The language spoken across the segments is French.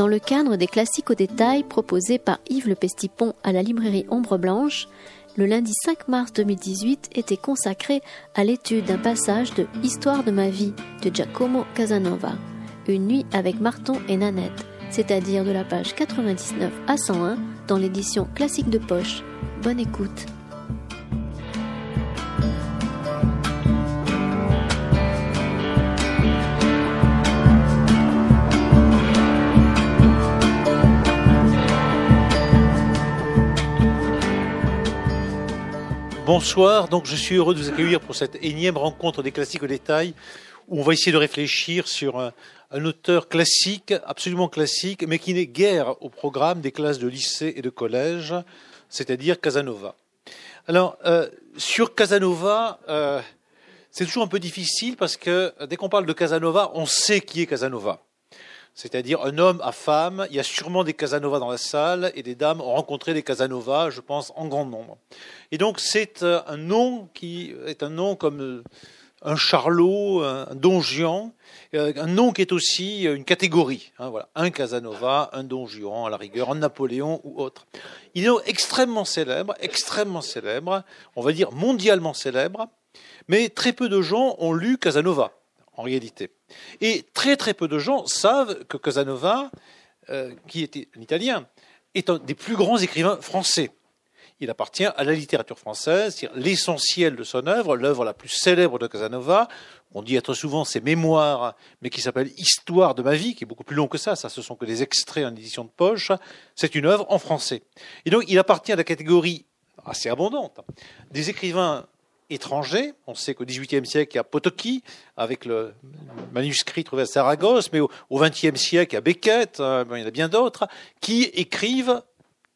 Dans le cadre des classiques au détail proposés par Yves Le Pestipon à la librairie Ombre Blanche, le lundi 5 mars 2018 était consacré à l'étude d'un passage de Histoire de ma vie de Giacomo Casanova, Une nuit avec Marton et Nanette, c'est-à-dire de la page 99 à 101 dans l'édition classique de poche. Bonne écoute. Bonsoir, donc je suis heureux de vous accueillir pour cette énième rencontre des classiques au détail où on va essayer de réfléchir sur un, auteur classique, absolument classique, mais qui n'est guère au programme des classes de lycée et de collège, c'est-à-dire Casanova. Alors, euh, sur Casanova, euh, c'est toujours un peu difficile parce que dès qu'on parle de Casanova, on sait qui est Casanova c'est-à-dire un homme à femme. Il y a sûrement des Casanova dans la salle et des dames ont rencontré des Casanova, je pense, en grand nombre. Et donc c'est euh, un nom qui est un nom comme euh, un Charlot, un Don Juan, euh, un nom qui est aussi une catégorie. Hein, voilà, un Casanova, un Don Juan à la rigueur, un Napoléon ou autre. Il est extrêmement célèbre, extrêmement célèbre, on va dire mondialement célèbre, mais très peu de gens ont lu Casanova en réalité. Et très très peu de gens savent que Casanova, euh, qui était un Italien, est un des plus grands écrivains français. Il appartient à la littérature française, l'essentiel de son œuvre, l'œuvre la plus célèbre de Casanova. On dit être souvent ses mémoires, mais qui s'appelle Histoire de ma vie, qui est beaucoup plus long que ça. Ça, ce sont que des extraits en édition de poche. C'est une œuvre en français. Et donc, il appartient à la catégorie assez abondante des écrivains On sait qu'au XVIIIe siècle, il y a Potocki, avec le manuscrit trouvé à Saragosse, mais au XXe siècle, il y a Beckett, hein, il y en a bien d'autres, qui écrivent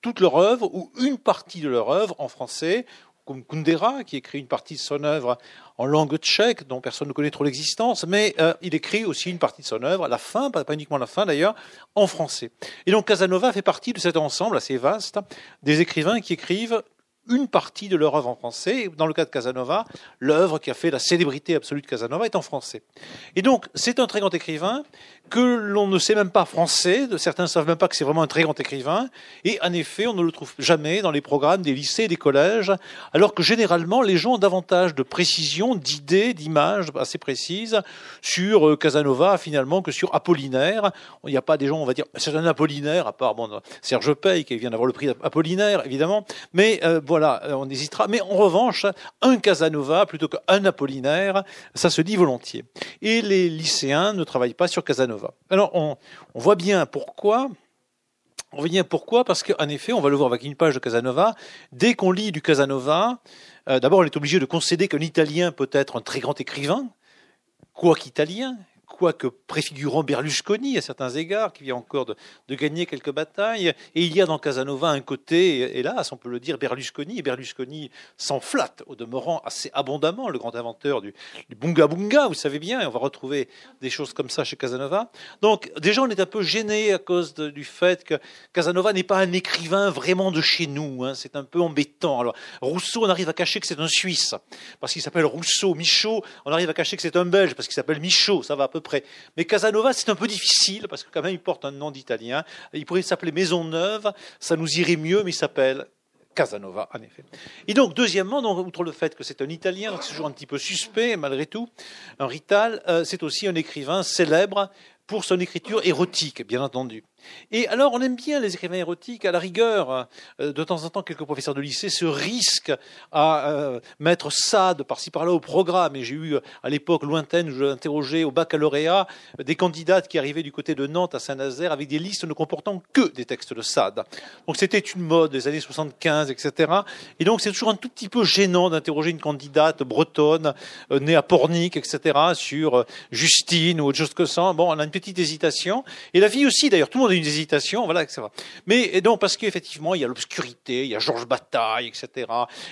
toute leur œuvre ou une partie de leur œuvre en français, comme Kundera, qui écrit une partie de son œuvre en langue tchèque, dont personne ne connaît trop l'existence, mais euh, il écrit aussi une partie de son œuvre, la fin, pas uniquement la fin d'ailleurs, en français. Et donc Casanova fait partie de cet ensemble assez vaste des écrivains qui écrivent une partie de leur œuvre en français. Dans le cas de Casanova, l'œuvre qui a fait la célébrité absolue de Casanova est en français. Et donc, c'est un très grand écrivain que l'on ne sait même pas français, certains ne savent même pas que c'est vraiment un très grand écrivain, et en effet, on ne le trouve jamais dans les programmes des lycées et des collèges, alors que généralement, les gens ont davantage de précision, d'idées, d'images assez précises sur euh, Casanova, finalement, que sur Apollinaire. Il n'y a pas des gens, on va dire, c'est un Apollinaire, à part bon, Serge Pey, qui vient d'avoir le prix Apollinaire, évidemment, mais euh, voilà, on hésitera. Mais en revanche, un Casanova plutôt qu'un Apollinaire, ça se dit volontiers. Et les lycéens ne travaillent pas sur Casanova. Alors, on, voit bien pourquoi. On voit bien pourquoi, parce qu'en effet, on va le voir avec une page de Casanova, dès qu'on lit du Casanova, euh, d'abord on est obligé de concéder qu'un Italien peut être un très grand écrivain, quoi qu'italien, quoique préfigurant Berlusconi à certains égards, qui vient encore de, gagner quelques batailles. Et il y a dans Casanova un côté, hélas, on peut le dire, Berlusconi. Et Berlusconi s'en flatte, au demeurant assez abondamment, le grand inventeur du, bunga bunga, vous savez bien, et on va retrouver des choses comme ça chez Casanova. Donc, déjà, on est un peu gêné à cause du fait que Casanova n'est pas un écrivain vraiment de chez nous. Hein. c'est un peu embêtant. Alors, Rousseau, on arrive à cacher que c'est un Suisse, parce qu'il s'appelle Rousseau. Michaud, on arrive à cacher que c'est un Belge, parce qu'il s'appelle Michaud. Ça va à peu Mais Casanova, c'est un peu difficile parce que quand même il porte un nom d'italien. Il pourrait s'appeler Maisonneuve, ça nous irait mieux, mais il s'appelle Casanova, en effet. Et donc, deuxièmement, outre le fait que c'est un Italien, c'est toujours un petit peu suspect, malgré tout, un Rital, euh, c'est aussi un écrivain célèbre pour son écriture érotique, bien entendu. Et alors, on aime bien les écrivains érotiques. À la rigueur, euh, de temps en temps, quelques professeurs de lycée se risquent à euh, mettre Sade par-ci par-là au programme. Et j'ai eu, à l'époque lointaine, où interrogé au baccalauréat des candidates qui arrivaient du côté de Nantes à Saint-Nazaire avec des listes ne comportant que des textes de Sade. Donc c'était une mode des années 75, etc. Et donc c'est toujours un tout petit peu gênant d'interroger une candidate bretonne, euh, née à Pornic, etc., sur Justine ou autre chose que ça. Bon, on a une petite hésitation. Et la fille aussi, d'ailleurs, tout le monde une hésitation, voilà, etc. Mais donc parce qu'effectivement, il y a l'obscurité, il y a Georges Bataille, etc.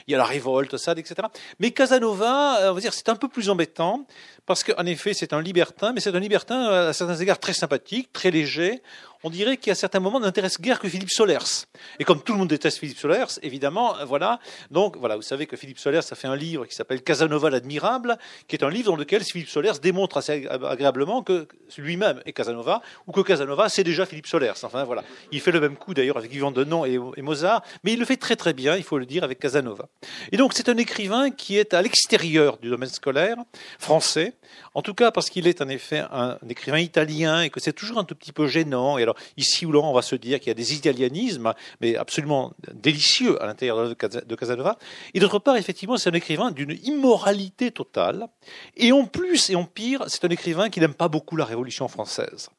Il y a la révolte, ça, etc. Mais Casanova, euh, on va dire, c'est un peu plus embêtant parce qu'en effet, c'est un libertin, mais c'est un libertin euh, à certains égards très sympathique, très léger. On dirait qu'à certains moments n'intéresse guère que Philippe Solers. Et comme tout le monde déteste Philippe Solers, évidemment, voilà. Donc voilà, vous savez que Philippe Solers a fait un livre qui s'appelle Casanova l'admirable, qui est un livre dans lequel Philippe Solers démontre assez agréablement que lui-même est Casanova, ou que Casanova c'est déjà Philippe Solers. Enfin voilà, il fait le même coup d'ailleurs avec Vivant Denon et, et Mozart, mais il le fait très très bien, il faut le dire, avec Casanova. Et donc c'est un écrivain qui est à l'extérieur du domaine scolaire français, en tout cas parce qu'il est en effet un, écrivain italien et que c'est toujours un tout petit peu gênant. Et alors ici ou là, on va se dire qu'il y a des italianismes, mais absolument délicieux à l'intérieur de Casanova. Et d'autre part, effectivement, c'est un écrivain d'une immoralité totale. Et en plus et en pire, c'est un écrivain qui n'aime pas beaucoup la Révolution française.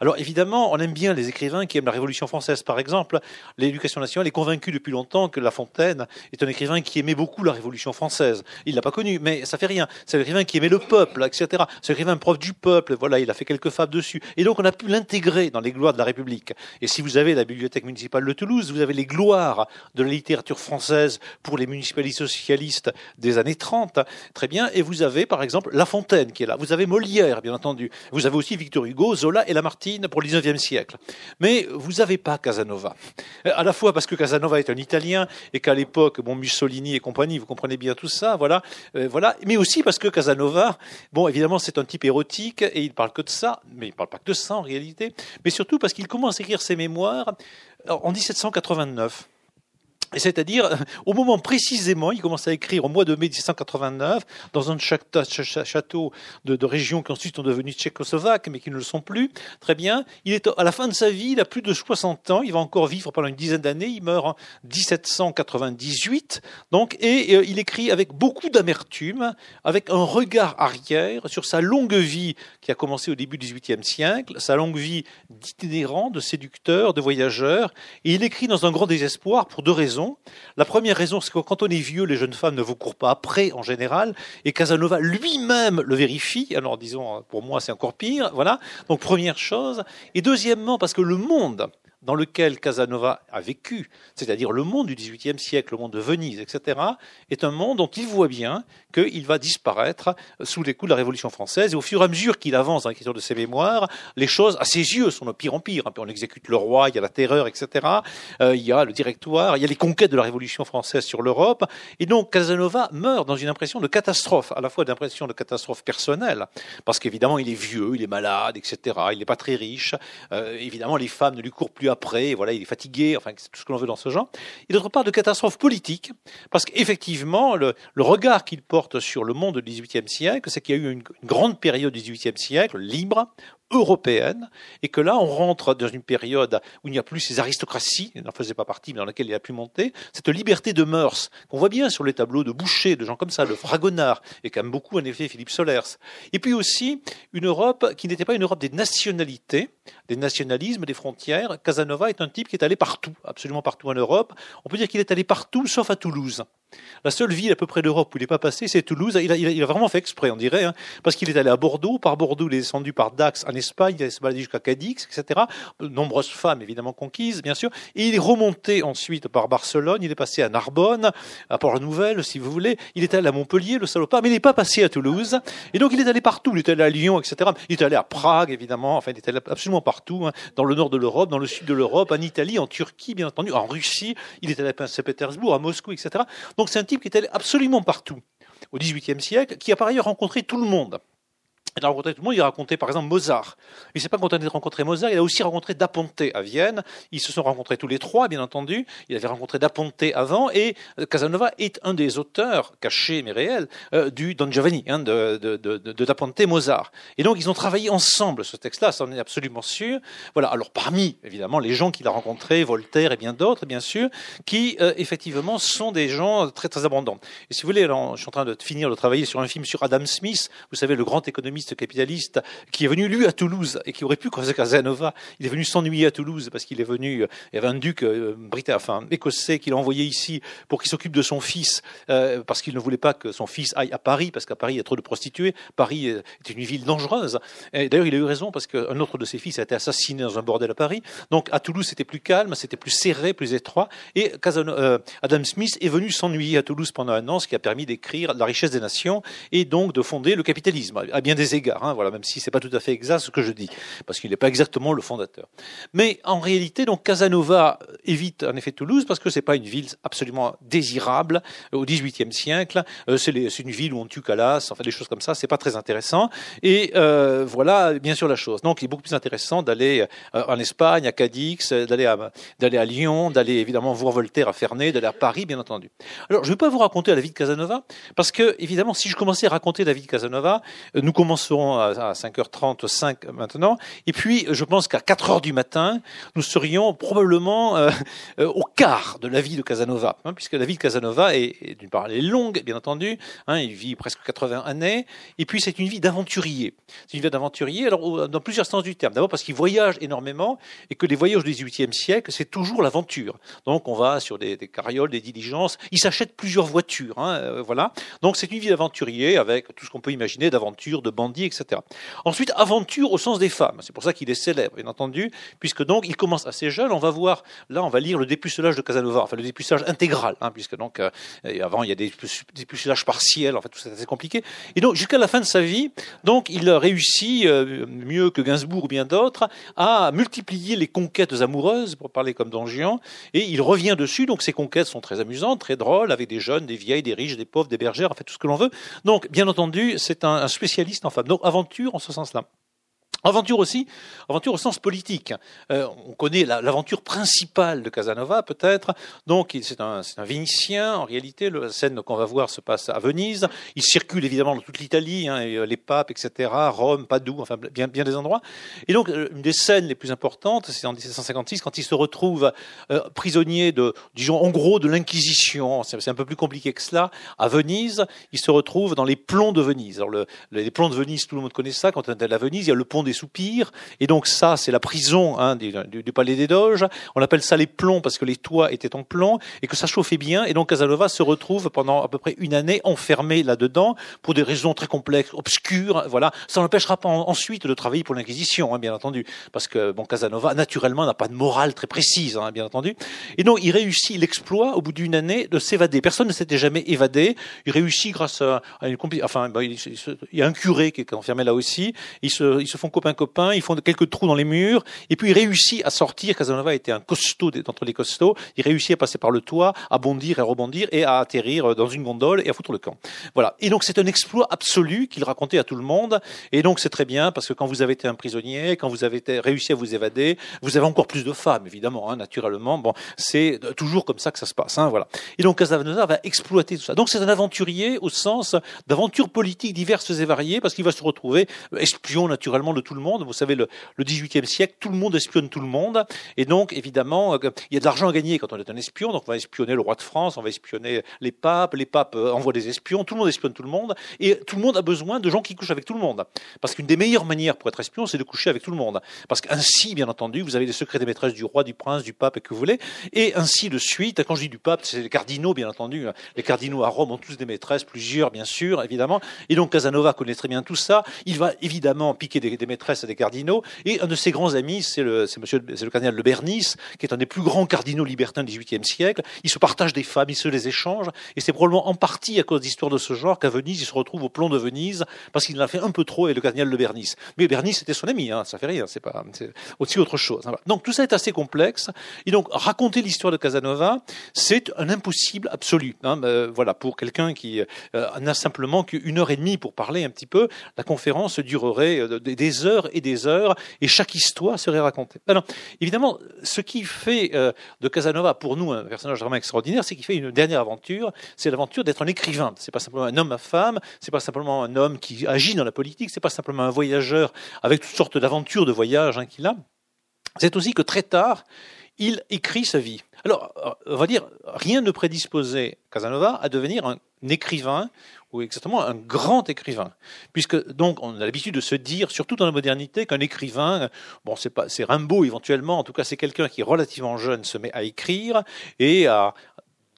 Alors évidemment, on aime bien les écrivains qui aiment la Révolution française. Par exemple, l'éducation nationale est convaincue depuis longtemps que La Fontaine est un écrivain qui aimait beaucoup la Révolution française. Il l'a pas connu, mais ça fait rien. C'est un écrivain qui aimait le peuple, etc. C'est un écrivain prof du peuple. Voilà, il a fait quelques fables dessus. Et donc, on a pu l'intégrer dans les gloires de la République. Et si vous avez la bibliothèque municipale de Toulouse, vous avez les gloires de la littérature française pour les municipalistes socialistes des années 30. Très bien. Et vous avez, par exemple, La Fontaine qui est là. Vous avez Molière, bien entendu. Vous avez aussi Victor Hugo, Zola et Lamartine pour le 19e siècle. Mais vous n'avez pas Casanova. À la fois parce que Casanova est un Italien et qu'à l'époque, bon, Mussolini et compagnie, vous comprenez bien tout ça, voilà, euh, voilà. Mais aussi parce que Casanova, bon, évidemment, c'est un type érotique et il parle que de ça, mais il parle pas que de ça en réalité, mais surtout parce qu'il commence à écrire ses mémoires en 1789 c'est-à-dire, au moment précisément, il commence à écrire au mois de mai 1789, dans un château de, régions qui ensuite sont devenues tchécoslovaques, mais qui ne le sont plus. Très bien. Il est à la fin de sa vie, il a plus de 60 ans, il va encore vivre pendant une dizaine d'années, il meurt en 1798. Donc, et euh, il écrit avec beaucoup d'amertume, avec un regard arrière sur sa longue vie qui a commencé au début du XVIIIe siècle, sa longue vie d'itinérant, de séducteur, de voyageur. Et il écrit dans un grand désespoir pour deux raisons. La première raison, c'est que quand on est vieux, les jeunes femmes ne vous courent pas après en général, et Casanova lui-même le vérifie. Alors disons, pour moi, c'est encore pire. Voilà. Donc première chose. Et deuxièmement, parce que le monde dans lequel Casanova a vécu, c'est-à-dire le monde du XVIIIe siècle, le monde de Venise, etc., est un monde dont il voit bien qu'il va disparaître sous les coups de la Révolution française. Et au fur et à mesure qu'il avance dans l'écriture de ses mémoires, les choses, à ses yeux, sont de pire en pire. On exécute le roi, il y a la terreur, etc. Euh, il y a le directoire, il y a les conquêtes de la Révolution française sur l'Europe. Et donc Casanova meurt dans une impression de catastrophe, à la fois d'impression de catastrophe personnelle, parce qu'évidemment il est vieux, il est malade, etc. Il n'est pas très riche. Euh, évidemment, les femmes ne lui courent plus après, voilà, il est fatigué, enfin, tout ce que l'on veut dans ce genre. Et d'autre part, de catastrophe politique, parce qu'effectivement, le, le, regard qu'il porte sur le monde du XVIIIe siècle, c'est qu'il y a eu une, une grande période du XVIIIe siècle, libre, européenne, et que là, on rentre dans une période où il n'y a plus ces aristocraties, n'en faisait pas partie, mais dans laquelle il a pu monter, cette liberté de mœurs, qu'on voit bien sur les tableaux de Boucher, de gens comme ça, de Fragonard, et quand même beaucoup, en effet, Philippe Solers. Et puis aussi, une Europe qui n'était pas une Europe des nationalités, des nationalismes, des frontières. Casanova est un type qui est allé partout, absolument partout en Europe. On peut dire qu'il est allé partout, sauf à Toulouse. La seule ville à peu près d'Europe où il n'est pas passé, c'est Toulouse. Il a, vraiment fait exprès, on dirait, hein, parce qu'il est allé à Bordeaux. Par Bordeaux, il est descendu par Dax en Espagne, il s'est baladé jusqu'à Cadix, etc. nombreuses femmes, évidemment, conquises, bien sûr. Et il est remonté ensuite par Barcelone, il est passé à Narbonne, à Port-la-Nouvelle, si vous voulez. Il est allé à Montpellier, le salopard, mais il n'est pas passé à Toulouse. Et donc, il est allé partout. Il est allé à Lyon, etc. Il est allé à Prague, évidemment. Enfin, il est allé absolument partout, hein, dans le nord de l'Europe, dans le sud de l'Europe, en Italie, en Turquie, bien entendu, en Russie. Il est allé à Saint-Pétersbourg, à Moscou, etc. c'est un type qui est allé absolument partout au XVIIIe siècle, qui a par ailleurs rencontré tout le monde. Il a rencontré tout le monde, il a rencontré par exemple Mozart. Il ne s'est pas contenté de rencontrer Mozart, il a aussi rencontré Da Ponte à Vienne. Ils se sont rencontrés tous les trois, bien entendu. Il avait rencontré Da Ponte avant, et euh, Casanova est un des auteurs, cachés mais réels, euh, du Don Giovanni, hein, de, de, Mozart. Et donc ils ont travaillé ensemble ce texte-là, ça en est absolument sûr. Voilà. Alors parmi, évidemment, les gens qu'il a rencontrés, Voltaire et bien d'autres, bien sûr, qui euh, effectivement sont des gens très très abondants. Et si vous voulez, je suis en train de finir de travailler sur un film sur Adam Smith, vous savez, le grand économiste capitaliste qui est venu lui à Toulouse et qui aurait pu croiser Casanova. Il est venu s'ennuyer à Toulouse parce qu'il est venu. Il y avait un duc euh, britannique, enfin écossais, qu'il a envoyé ici pour qu'il s'occupe de son fils euh, parce qu'il ne voulait pas que son fils aille à Paris parce qu'à Paris il y a trop de prostituées. Paris est une ville dangereuse. D'ailleurs il a eu raison parce qu'un autre de ses fils a été assassiné dans un bordel à Paris. Donc à Toulouse c'était plus calme, c'était plus serré, plus étroit. Et euh, Adam Smith est venu s'ennuyer à Toulouse pendant un an, ce qui a permis d'écrire La richesse des nations et donc de fonder le capitalisme à bien des égards, hein, voilà, même si c'est pas tout à fait exact ce que je dis, parce qu'il n'est pas exactement le fondateur. Mais en réalité, donc Casanova évite en effet Toulouse parce que c'est pas une ville absolument désirable au XVIIIe siècle. Euh, c'est une ville où on tue Calas, enfin des choses comme ça. C'est pas très intéressant. Et euh, voilà, bien sûr la chose. Donc, il est beaucoup plus intéressant d'aller euh, en Espagne, à Cadix, d'aller à d'aller à Lyon, d'aller évidemment voir Voltaire à Ferney, d'aller à Paris, bien entendu. Alors, je ne vais pas vous raconter la vie de Casanova parce que évidemment, si je commençais à raconter la vie de Casanova, nous commencerons à 5h30, 5 maintenant, et puis je pense qu'à 4h du matin, nous serions probablement au quart de la vie de Casanova, hein, puisque la vie de Casanova est, d'une part, longue, bien entendu, hein, il vit presque 80 années, et puis c'est une vie d'aventurier. C'est une vie d'aventurier, alors dans plusieurs sens du terme. D'abord parce qu'il voyage énormément, et que les voyages du XVIIIe siècle, c'est toujours l'aventure. Donc on va sur des, carrioles, des diligences, il s'achète plusieurs voitures, hein, euh, voilà. Donc c'est une vie d'aventurier avec tout ce qu'on peut imaginer d'aventure, de Ensuite, aventure au sens des femmes. C'est pour ça qu'il est célèbre, bien entendu, puisque donc il commence assez jeune. On va voir, là, on va lire le dépucelage de Casanova, enfin le dépucelage intégral, hein, puisque donc euh, avant il y a des dépucelages partiels, en fait tout ça c'est assez compliqué. Et donc jusqu'à la fin de sa vie, donc il réussit euh, mieux que Gainsbourg ou bien d'autres à multiplier les conquêtes amoureuses, pour parler comme Don Juan, et il revient dessus. Donc ces conquêtes sont très amusantes, très drôles, avec des jeunes, des vieilles, des riches, des pauvres, des bergères, en fait tout ce que l'on veut. Donc bien entendu, c'est un, un spécialiste en Donc aventure en ce sens-là. Aventure aussi, aventure au sens politique. Euh, on connaît l'aventure principale de Casanova, peut-être. Donc, c'est un, un, Vénitien. En réalité, la scène qu'on va voir se passe à Venise. Il circule évidemment dans toute l'Italie, hein, euh, les papes, etc., Rome, Padoue, enfin bien, des endroits. Et donc, euh, une des scènes les plus importantes, c'est en 1756, quand il se retrouve prisonnier de, disons, en gros, de l'Inquisition. C'est un peu plus compliqué que cela. À Venise, il se retrouve dans les plombs de Venise. Alors, le, les plombs de Venise, tout le monde connaît ça. Quand on est à Venise, il y a le pont des soupirs. Et donc ça, c'est la prison hein, du, palais des Doges. On appelle ça les plombs parce que les toits étaient en plomb et que ça chauffait bien. Et donc Casanova se retrouve pendant à peu près une année enfermé là-dedans pour des raisons très complexes, obscures. Voilà, ça n'empêchera pas ensuite de travailler pour l'Inquisition, hein, bien entendu, parce que bon Casanova naturellement n'a pas de morale très précise, hein, bien entendu. Et donc il réussit l'exploit au bout d'une année de s'évader. Personne ne s'était jamais évadé. Il réussit grâce à, une enfin il, y a un curé qui est enfermé là aussi. Ils se, ils se font copain copain, ils font quelques trous dans les murs, et puis il réussit à sortir. Casanova était un costaud d'entre les costauds. Il réussit à passer par le toit, à bondir et rebondir, et à atterrir dans une gondole et à foutre le camp. Voilà. Et donc c'est un exploit absolu qu'il racontait à tout le monde. Et donc c'est très bien parce que quand vous avez été un prisonnier, quand vous avez réussi à vous évader, vous avez encore plus de femmes, évidemment, hein, naturellement. Bon, c'est toujours comme ça que ça se passe. Hein, voilà. Et donc Casanova va exploiter tout ça. Donc c'est un aventurier au sens d'aventures politiques diverses et variées parce qu'il va se retrouver espion naturellement de tout le monde. Vous savez, le, le 18e siècle, tout le monde espionne tout le monde. Et donc, évidemment, euh, il y a de l'argent à gagner quand on est un espion. Donc, on va espionner le roi de France, on va espionner les papes, les papes euh, envoient des espions, tout le monde espionne tout le monde. Et tout le monde a besoin de gens qui couchent avec tout le monde. Parce qu'une des meilleures manières pour être espion, c'est de coucher avec tout le monde. Parce qu'ainsi, bien entendu, vous avez les secrets des maîtresses du roi, du prince, du pape et que vous voulez. Et ainsi de suite. Quand je dis du pape, c'est les cardinaux, bien entendu. Les cardinaux à Rome ont tous des maîtresses, plusieurs, bien sûr, évidemment. Et donc, Casanova connaît très bien tout ça. Il va évidemment piquer des maîtresses des cardinaux. Et un de ses grands amis, c'est le, monsieur, le cardinal de Bernice, qui est un des plus grands cardinaux libertins du XVIIIe siècle. Ils se partagent des femmes, ils se les échangent. Et c'est probablement en partie à cause d'histoires de ce genre qu'à Venise, il se retrouve au plomb de Venise, parce qu'il en a fait un peu trop avec le cardinal de Bernice. Mais Bernice était son ami, hein, ça fait rien, c'est pas, aussi autre chose. Donc tout ça est assez complexe. Et donc raconter l'histoire de Casanova, c'est un impossible absolu. Hein, euh, voilà, pour quelqu'un qui euh, n'a simplement qu'une heure et demie pour parler un petit peu, la conférence durerait euh, heures et des heures, et chaque histoire serait racontée. Alors, évidemment, ce qui fait euh, de Casanova pour nous un personnage vraiment extraordinaire, c'est qu'il fait une dernière aventure, c'est l'aventure d'être un écrivain. C'est pas simplement un homme à femme, c'est pas simplement un homme qui agit dans la politique, c'est pas simplement un voyageur avec toutes sortes d'aventures de voyage hein, qu'il a. C'est aussi que très tard, il écrit sa vie. Alors, on va dire, rien ne prédisposait Casanova à devenir un écrivain ou exactement un grand écrivain, puisque donc on a l'habitude de se dire, surtout dans la modernité, qu'un écrivain, bon c'est pas, c'est Rimbaud éventuellement, en tout cas c'est quelqu'un qui relativement jeune se met à écrire et à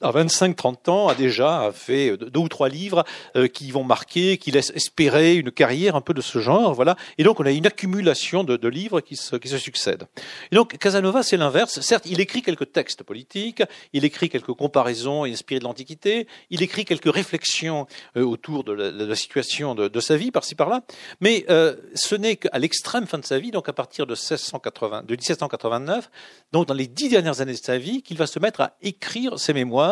à 25-30 ans, a déjà fait deux ou trois livres euh, qui vont marquer, qui laissent espérer une carrière un peu de ce genre. Voilà. Et donc, on a une accumulation de, livres qui se, succèdent. Et donc, Casanova, c'est l'inverse. Certes, il écrit quelques textes politiques, il écrit quelques comparaisons inspirées de l'Antiquité, il écrit quelques réflexions euh, autour de la, situation de, sa vie, par-ci par-là, mais euh, ce n'est qu'à l'extrême fin de sa vie, donc à partir de, 1680, de 1789, donc dans les dix dernières années de sa vie, qu'il va se mettre à écrire ses mémoires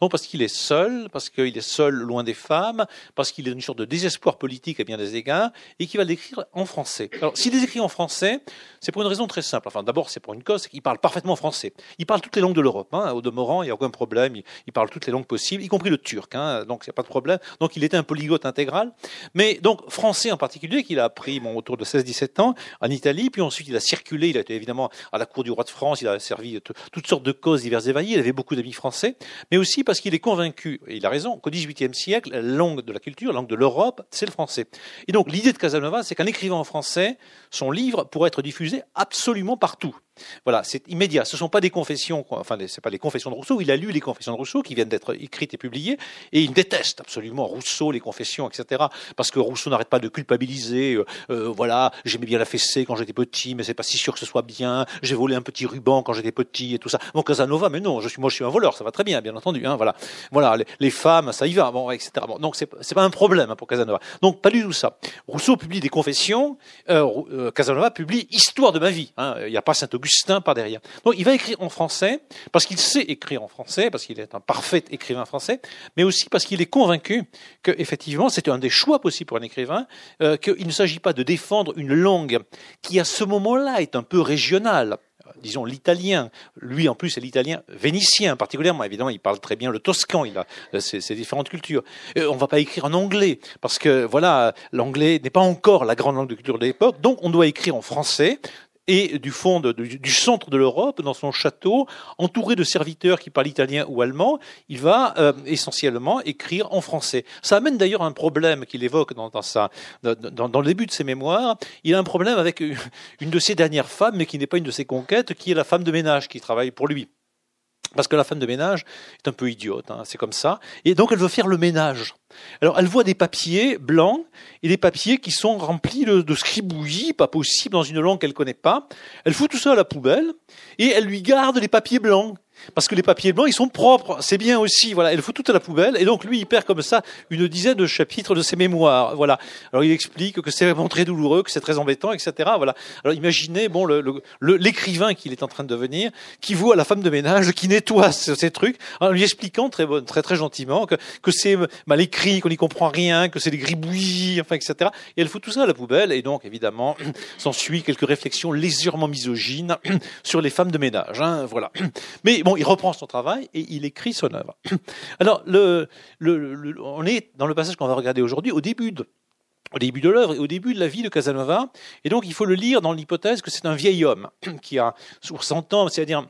donc parce qu'il est seul, parce qu'il est seul loin des femmes, parce qu'il est une sorte de désespoir politique à bien des égards, et qu'il va l'écrire en français. Alors, s'il les écrit en français, c'est pour une raison très simple. Enfin, d'abord, c'est pour une cause, c'est qu'il parle parfaitement français. Il parle toutes les langues de l'Europe. Hein. Au demeurant, il n'y a aucun problème. Il, parle toutes les langues possibles, y compris le turc. Hein. Donc, il n'y a pas de problème. Donc, il était un polyglotte intégral. Mais donc, français en particulier, qu'il a appris bon, autour de 16-17 ans en Italie. Puis ensuite, il a circulé. Il a été évidemment à la cour du roi de France. Il a servi toutes sortes de causes diverses et variées. Il avait beaucoup d'amis français mais aussi parce qu'il est convaincu, et il a raison, qu'au XVIIIe siècle, la langue de la culture, la langue de l'Europe, c'est le français. Et donc l'idée de Casanova, c'est qu'en écrivant en français, son livre pourrait être diffusé absolument partout. Voilà, c'est immédiat. Ce ne sont pas des confessions, enfin, c'est pas les confessions de Rousseau. Il a lu les confessions de Rousseau qui viennent d'être écrites et publiées, et il déteste absolument Rousseau, les confessions, etc. Parce que Rousseau n'arrête pas de culpabiliser. Euh, euh, voilà, j'aimais bien la fessée quand j'étais petit, mais c'est pas si sûr que ce soit bien. J'ai volé un petit ruban quand j'étais petit et tout ça. Donc Casanova, mais non, je suis, moi, je suis un voleur, ça va très bien, bien entendu. Hein, voilà, voilà, les, femmes, ça y va, bon, etc. Bon, donc c'est, c'est pas un problème hein, pour Casanova. Donc pas du tout ça. Rousseau publie des confessions, euh, Casanova publie Histoire de ma vie. Hein. Il n'y a pas Par derrière. Donc il va écrire en français parce qu'il sait écrire en français, parce qu'il est un parfait écrivain français, mais aussi parce qu'il est convaincu que effectivement c'est un des choix possibles pour un écrivain, euh, qu'il ne s'agit pas de défendre une langue qui à ce moment-là est un peu régionale disons l'italien. Lui, en plus, c'est l'italien vénitien particulièrement. Évidemment, il parle très bien le toscan. Il a ces, différentes cultures. Euh, on ne va pas écrire en anglais parce que voilà, l'anglais n'est pas encore la grande langue de culture de l'époque. Donc, on doit écrire en français et du fond du, centre de l'Europe, dans son château, entouré de serviteurs qui parlent italien ou allemand, il va euh, essentiellement écrire en français. Ça amène d'ailleurs un problème qu'il évoque dans, dans, dans, le début de ses mémoires. Il a un problème avec une de ses dernières femmes, mais qui n'est pas une de ses conquêtes, qui est la femme de ménage qui travaille pour lui. Parce que la femme de ménage est un peu idiote, hein, c'est comme ça. Et donc elle veut faire le ménage. Alors elle voit des papiers blancs et des papiers qui sont remplis de, scribouillis, pas possible, dans une langue qu'elle connaît pas. Elle fout tout ça à la poubelle et elle lui garde les papiers blancs parce que les papiers blancs, ils sont propres. C'est bien aussi. Voilà, elle fout tout à la poubelle. Et donc, lui, il perd comme ça une dizaine de chapitres de ses mémoires. Voilà. Alors, il explique que c'est vraiment très douloureux, que c'est très embêtant, etc. Voilà. Alors, imaginez, bon, l'écrivain le, qu'il est en train de devenir, qui voit la femme de ménage qui nettoie ces, trucs, en lui expliquant très, très, très gentiment que, que c'est mal écrit, qu'on n'y comprend rien, que c'est des gribouillis, enfin, etc. Et elle fout tout ça à la poubelle. Et donc, évidemment, s'ensuit quelques réflexions légèrement misogynes sur les femmes de ménage. Hein, voilà. Mais bon, il reprend son travail et il écrit son œuvre. Alors, on est dans le passage qu'on va regarder aujourd'hui au début de au début de l'œuvre et au début de la vie de Casanova. Et donc, il faut le lire dans l'hypothèse que c'est un vieil homme qui a sur 100 ans, c'est-à-dire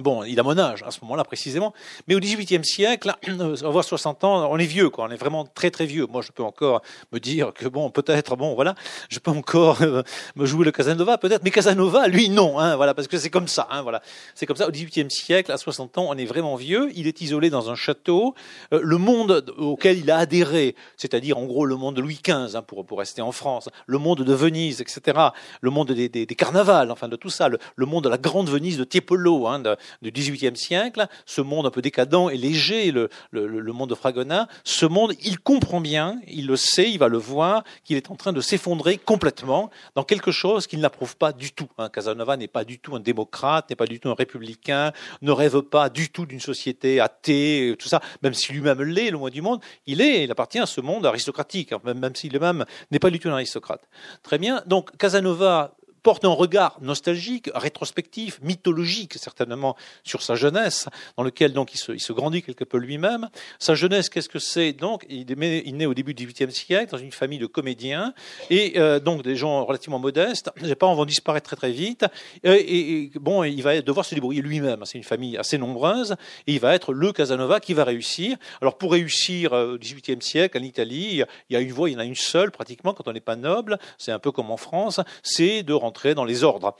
Bon, il a mon âge à ce moment-là précisément, mais au XVIIIe siècle, avoir 60 ans, on est vieux, quoi. On est vraiment très très vieux. Moi, je peux encore me dire que bon, peut-être, bon, voilà, je peux encore euh, me jouer le Casanova, peut-être, mais Casanova, lui, non, hein, voilà, parce que c'est comme ça, hein, voilà, c'est comme ça. Au XVIIIe siècle, à 60 ans, on est vraiment vieux. Il est isolé dans un château. Euh, le monde auquel il a adhéré, c'est-à-dire en gros le monde de Louis XV, hein, pour pour rester en France, le monde de Venise, etc., le monde des, des, des carnavals, enfin de tout ça, le, le, monde de la grande Venise de Tiepolo, hein, du XVIIIe siècle, ce monde un peu décadent et léger, le, le, monde de Fragonard, ce monde, il comprend bien, il le sait, il va le voir, qu'il est en train de s'effondrer complètement dans quelque chose qu'il n'approuve pas du tout. Hein. Casanova n'est pas du tout un démocrate, n'est pas du tout un républicain, ne rêve pas du tout d'une société athée, tout ça, même si lui-même l'est, le moins du monde, il est, il appartient à ce monde aristocratique, hein, même, même s'il lui-même n'est pas du tout un aristocrate. Très bien, donc Casanova porte un regard nostalgique, rétrospectif, mythologique certainement sur sa jeunesse, dans lequel donc il se, grandit quelque peu lui-même. Sa jeunesse, qu'est-ce que c'est? Donc il, il naît au début du XVIIIe siècle dans une famille de comédiens et euh, donc des gens relativement modestes. Les parents vont disparaître très très vite et, bon, il va devoir se débrouiller lui-même. C'est une famille assez nombreuse et il va être le Casanova qui va réussir. Alors pour réussir euh, au XVIIIe siècle en Italie, il y a une voie, il y en a une seule pratiquement quand on n'est pas noble. C'est un peu comme en France, c'est de dans les ordres.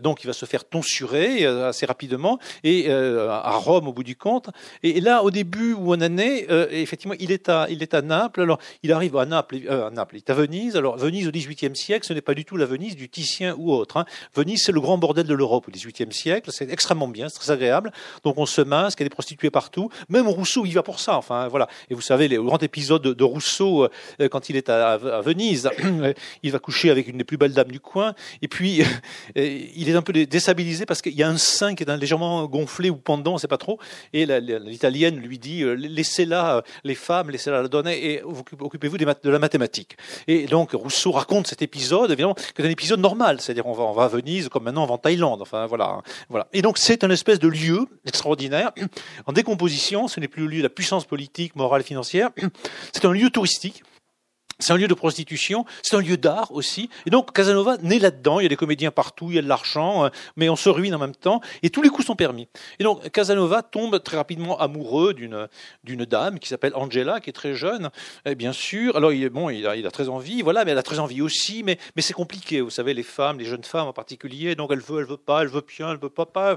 donc il va se faire tonsurer assez rapidement et à Rome au bout du compte. Et, là, au début ou en année, effectivement, il est à il est à Naples. Alors il arrive à Naples, à Naples, il est à Venise. Alors Venise au XVIIIe siècle, ce n'est pas du tout la Venise du Titien ou autre. Hein. Venise, c'est le grand bordel de l'Europe au XVIIIe siècle. C'est extrêmement bien, c'est très agréable. Donc on se masque, il y a des prostituées partout. Même Rousseau, il va pour ça. Enfin voilà. Et vous savez, le grand épisode de, Rousseau euh, quand il est à, Venise, il va coucher avec une des plus belles dames du coin. il est un peu déstabilisé parce qu'il y a un sein qui est légèrement gonflé ou pendant, on sait pas trop. Et l'italienne lui dit euh, laissez-la, euh, les femmes, laissez-la la donner et occupez-vous de la mathématique. Et donc Rousseau raconte cet épisode, évidemment, que c'est un épisode normal, c'est-à-dire on va, on va à Venise comme maintenant on va en Thaïlande. Enfin voilà, hein. voilà. Et donc c'est un espèce de lieu extraordinaire en décomposition. Ce n'est plus le lieu de la puissance politique, morale, financière. C'est un lieu touristique c'est un lieu de prostitution, c'est un lieu d'art aussi. Et donc Casanova naît là-dedans, il y a des comédiens partout, il y a de l'argent, euh, mais on se ruine en même temps, et tous les coups sont permis. Et donc Casanova tombe très rapidement amoureux d'une dame qui s'appelle Angela, qui est très jeune, et bien sûr. Alors il bon, il a, très envie, voilà, mais elle a très envie aussi, mais mais c'est compliqué, vous savez, les femmes, les jeunes femmes en particulier, donc elle veut, elle veut pas, elle veut bien, elle veut pas, pas.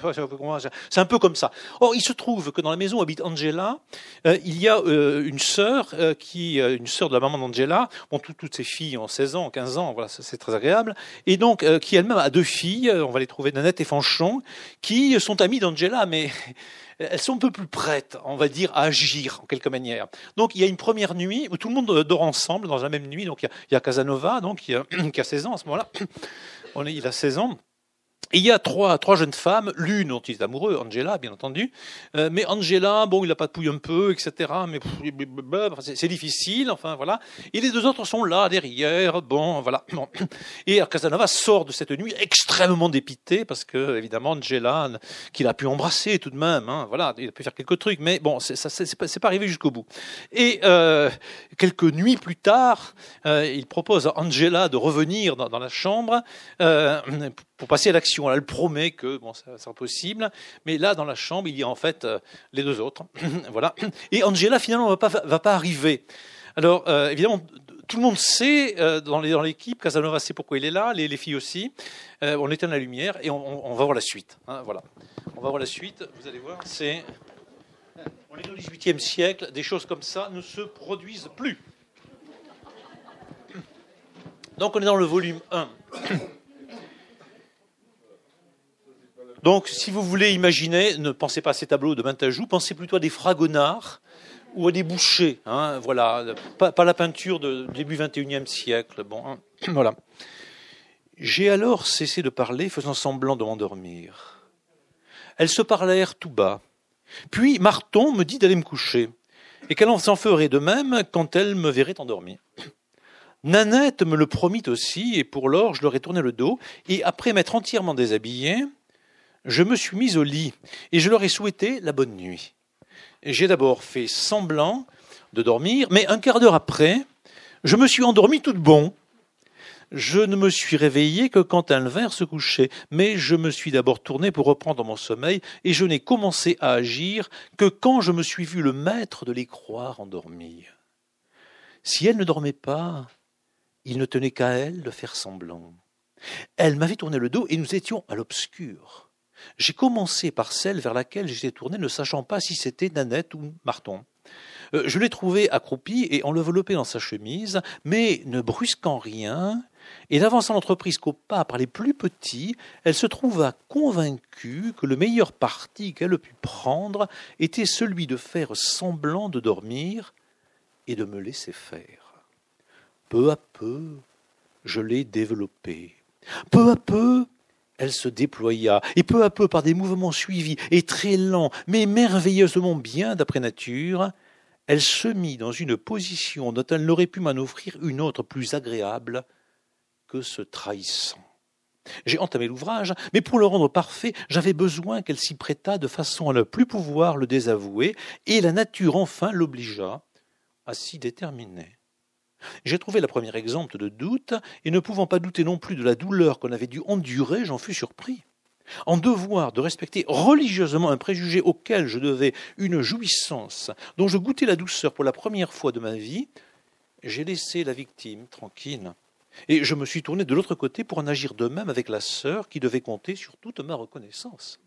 C'est un peu comme ça. Or il se trouve que dans la maison habite Angela, euh, il y a euh, une sœur qui, une sœur de la maman d'Angela Bon, toutes ces filles ont 16 ans, 15 ans, voilà, c'est très agréable. Et donc, euh, qui elle-même a deux filles, on va les trouver, Nanette et Fanchon, qui sont amies d'Angela, mais elles sont un peu plus prêtes, on va dire, à agir en quelque manière. Donc il y a une première nuit où tout le monde dort ensemble dans la même nuit. Donc il y a, Casanova, donc qui a 16 ans à ce moment-là. Il a 16 ans il y a trois, trois jeunes femmes, l'une dont il est amoureux, Angela, bien entendu. Euh, mais Angela, bon, il a pas de pouille un peu, etc. Mais c'est difficile, enfin voilà. Et les deux autres sont là, derrière, bon, voilà. Et Casanova sort de cette nuit extrêmement dépité, parce que, évidemment, Angela, qu'il a pu embrasser tout de même, hein, voilà, il a pu faire quelques trucs, mais bon, c'est pas, pas arrivé jusqu'au bout. Et euh, quelques nuits plus tard, euh, il propose à Angela de revenir dans, dans la chambre euh, pour passer à l'action. Elle promet que bon, ça sera possible, mais là, dans la chambre, il y a en fait euh, les deux autres. voilà. Et Angela, finalement, va pas, va pas arriver. Alors, euh, évidemment, tout le monde sait euh, dans l'équipe, Casanova sait pourquoi il est là, les, filles aussi. on éteint la lumière et on, va voir la suite. Hein, voilà. On va voir la suite. Vous allez voir, c'est. On est au XVIIIe siècle, des choses comme ça ne se produisent plus. Donc on est dans le volume 1. Donc, si vous voulez imaginer, ne pensez pas à ces tableaux de Mantajou, pensez plutôt à des fragonards ou à des bouchers. Hein, voilà, pas, la peinture de début 21e siècle. Bon, hein, voilà. J'ai alors cessé de parler, faisant semblant de m'endormir. Elles se parlèrent tout bas. Puis Marton me dit d'aller me coucher, et qu'elle s'en ferait de même quand elle me verrait endormi. Nanette me le promit aussi, et pour lors je leur ai tourné le dos, et après m'être entièrement déshabillé, je me suis mis au lit et je leur ai souhaité la bonne nuit. J'ai d'abord fait semblant de dormir, mais un quart d'heure après, je me suis endormi tout de bon. Je ne me suis réveillé que quand elles vinrent se coucher, mais je me suis d'abord tourné pour reprendre mon sommeil, et je n'ai commencé à agir que quand je me suis vu le maître de les croire endormis. Si elles ne dormaient pas, il ne tenait qu'à elles de faire semblant. Elles m'avaient tourné le dos et nous étions à l'obscur. J'ai commencé par celle vers laquelle j'étais tourné, ne sachant pas si c'était Nanette ou Marton. Euh, je l'ai trouvée accroupie et enveloppée dans sa chemise, mais ne brusquant rien, et n'avançant l'entreprise qu'au pas par les plus petits, elle se trouva convaincue que le meilleur parti qu'elle pût prendre était celui de faire semblant de dormir et de me laisser faire. Peu à peu, je l'ai développée. Peu à peu, elle se déploya, et peu à peu, par des mouvements suivis et très lents, mais merveilleusement bien d'après nature, elle se mit dans une position dont elle n'aurait pu m'en offrir une autre plus agréable que ce trahissant. J'ai entamé l'ouvrage, mais pour le rendre parfait, j'avais besoin qu'elle s'y prêtât de façon à ne plus pouvoir le désavouer, et la nature enfin l'obligea à s'y déterminer. J'ai trouvé la première exemple de doute, et ne pouvant pas douter non plus de la douleur qu'on avait dû endurer, j'en fus surpris. En devoir de respecter religieusement un préjugé auquel je devais une jouissance, dont je goûtais la douceur pour la première fois de ma vie, j'ai laissé la victime tranquille. Et je me suis tourné de l'autre côté pour en agir de même avec la sœur qui devait compter sur toute ma reconnaissance.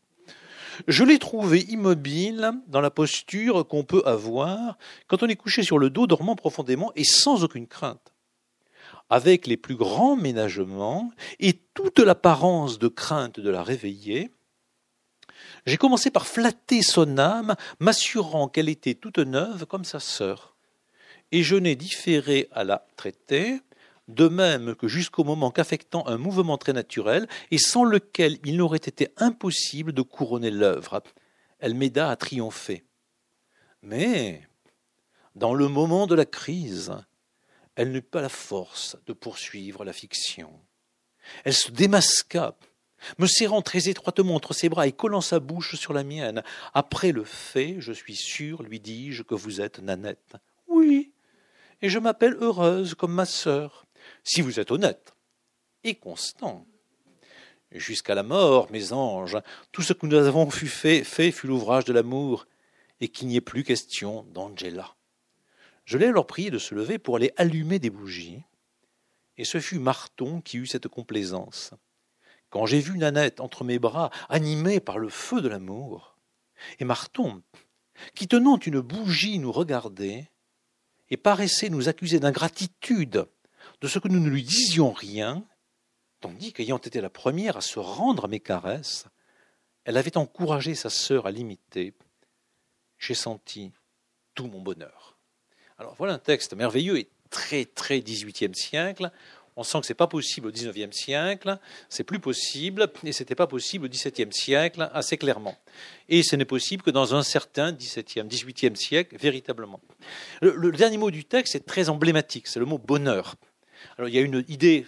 Je l'ai trouvée immobile dans la posture qu'on peut avoir quand on est couché sur le dos, dormant profondément et sans aucune crainte. Avec les plus grands ménagements et toute l'apparence de crainte de la réveiller, j'ai commencé par flatter son âme, m'assurant qu'elle était toute neuve comme sa sœur. Et je n'ai différé à la traiter de même que jusqu'au moment qu'affectant un mouvement très naturel, et sans lequel il n'aurait été impossible de couronner l'œuvre. Elle m'aida à triompher. Mais, dans le moment de la crise, elle n'eut pas la force de poursuivre la fiction. Elle se démasqua, me serrant très étroitement entre ses bras et collant sa bouche sur la mienne. Après le fait, je suis sûr, lui dis-je, que vous êtes Nanette. Oui, et je m'appelle heureuse comme ma sœur si vous êtes honnête et constant. Jusqu'à la mort, mes anges, tout ce que nous avons fait, fait fut l'ouvrage de l'amour, et qu'il n'y ait plus question d'Angela. Je l'ai alors prié de se lever pour aller allumer des bougies, et ce fut Marton qui eut cette complaisance. Quand j'ai vu Nanette entre mes bras, animée par le feu de l'amour, et Marton, qui tenant une bougie nous regardait, et paraissait nous accuser d'ingratitude de ce que nous ne lui disions rien, tandis qu'ayant été la première à se rendre à mes caresses, elle avait encouragé sa sœur à l'imiter. J'ai senti tout mon bonheur. Alors voilà un texte merveilleux et très très 18e siècle. On sent que ce n'est pas possible au 19e siècle, c'est plus possible, et ce n'était pas possible au 17e siècle, assez clairement. Et ce n'est possible que dans un certain 17e, 18e siècle, véritablement. Le, le dernier mot du texte est très emblématique, c'est le mot bonheur. Alors il y a une idée,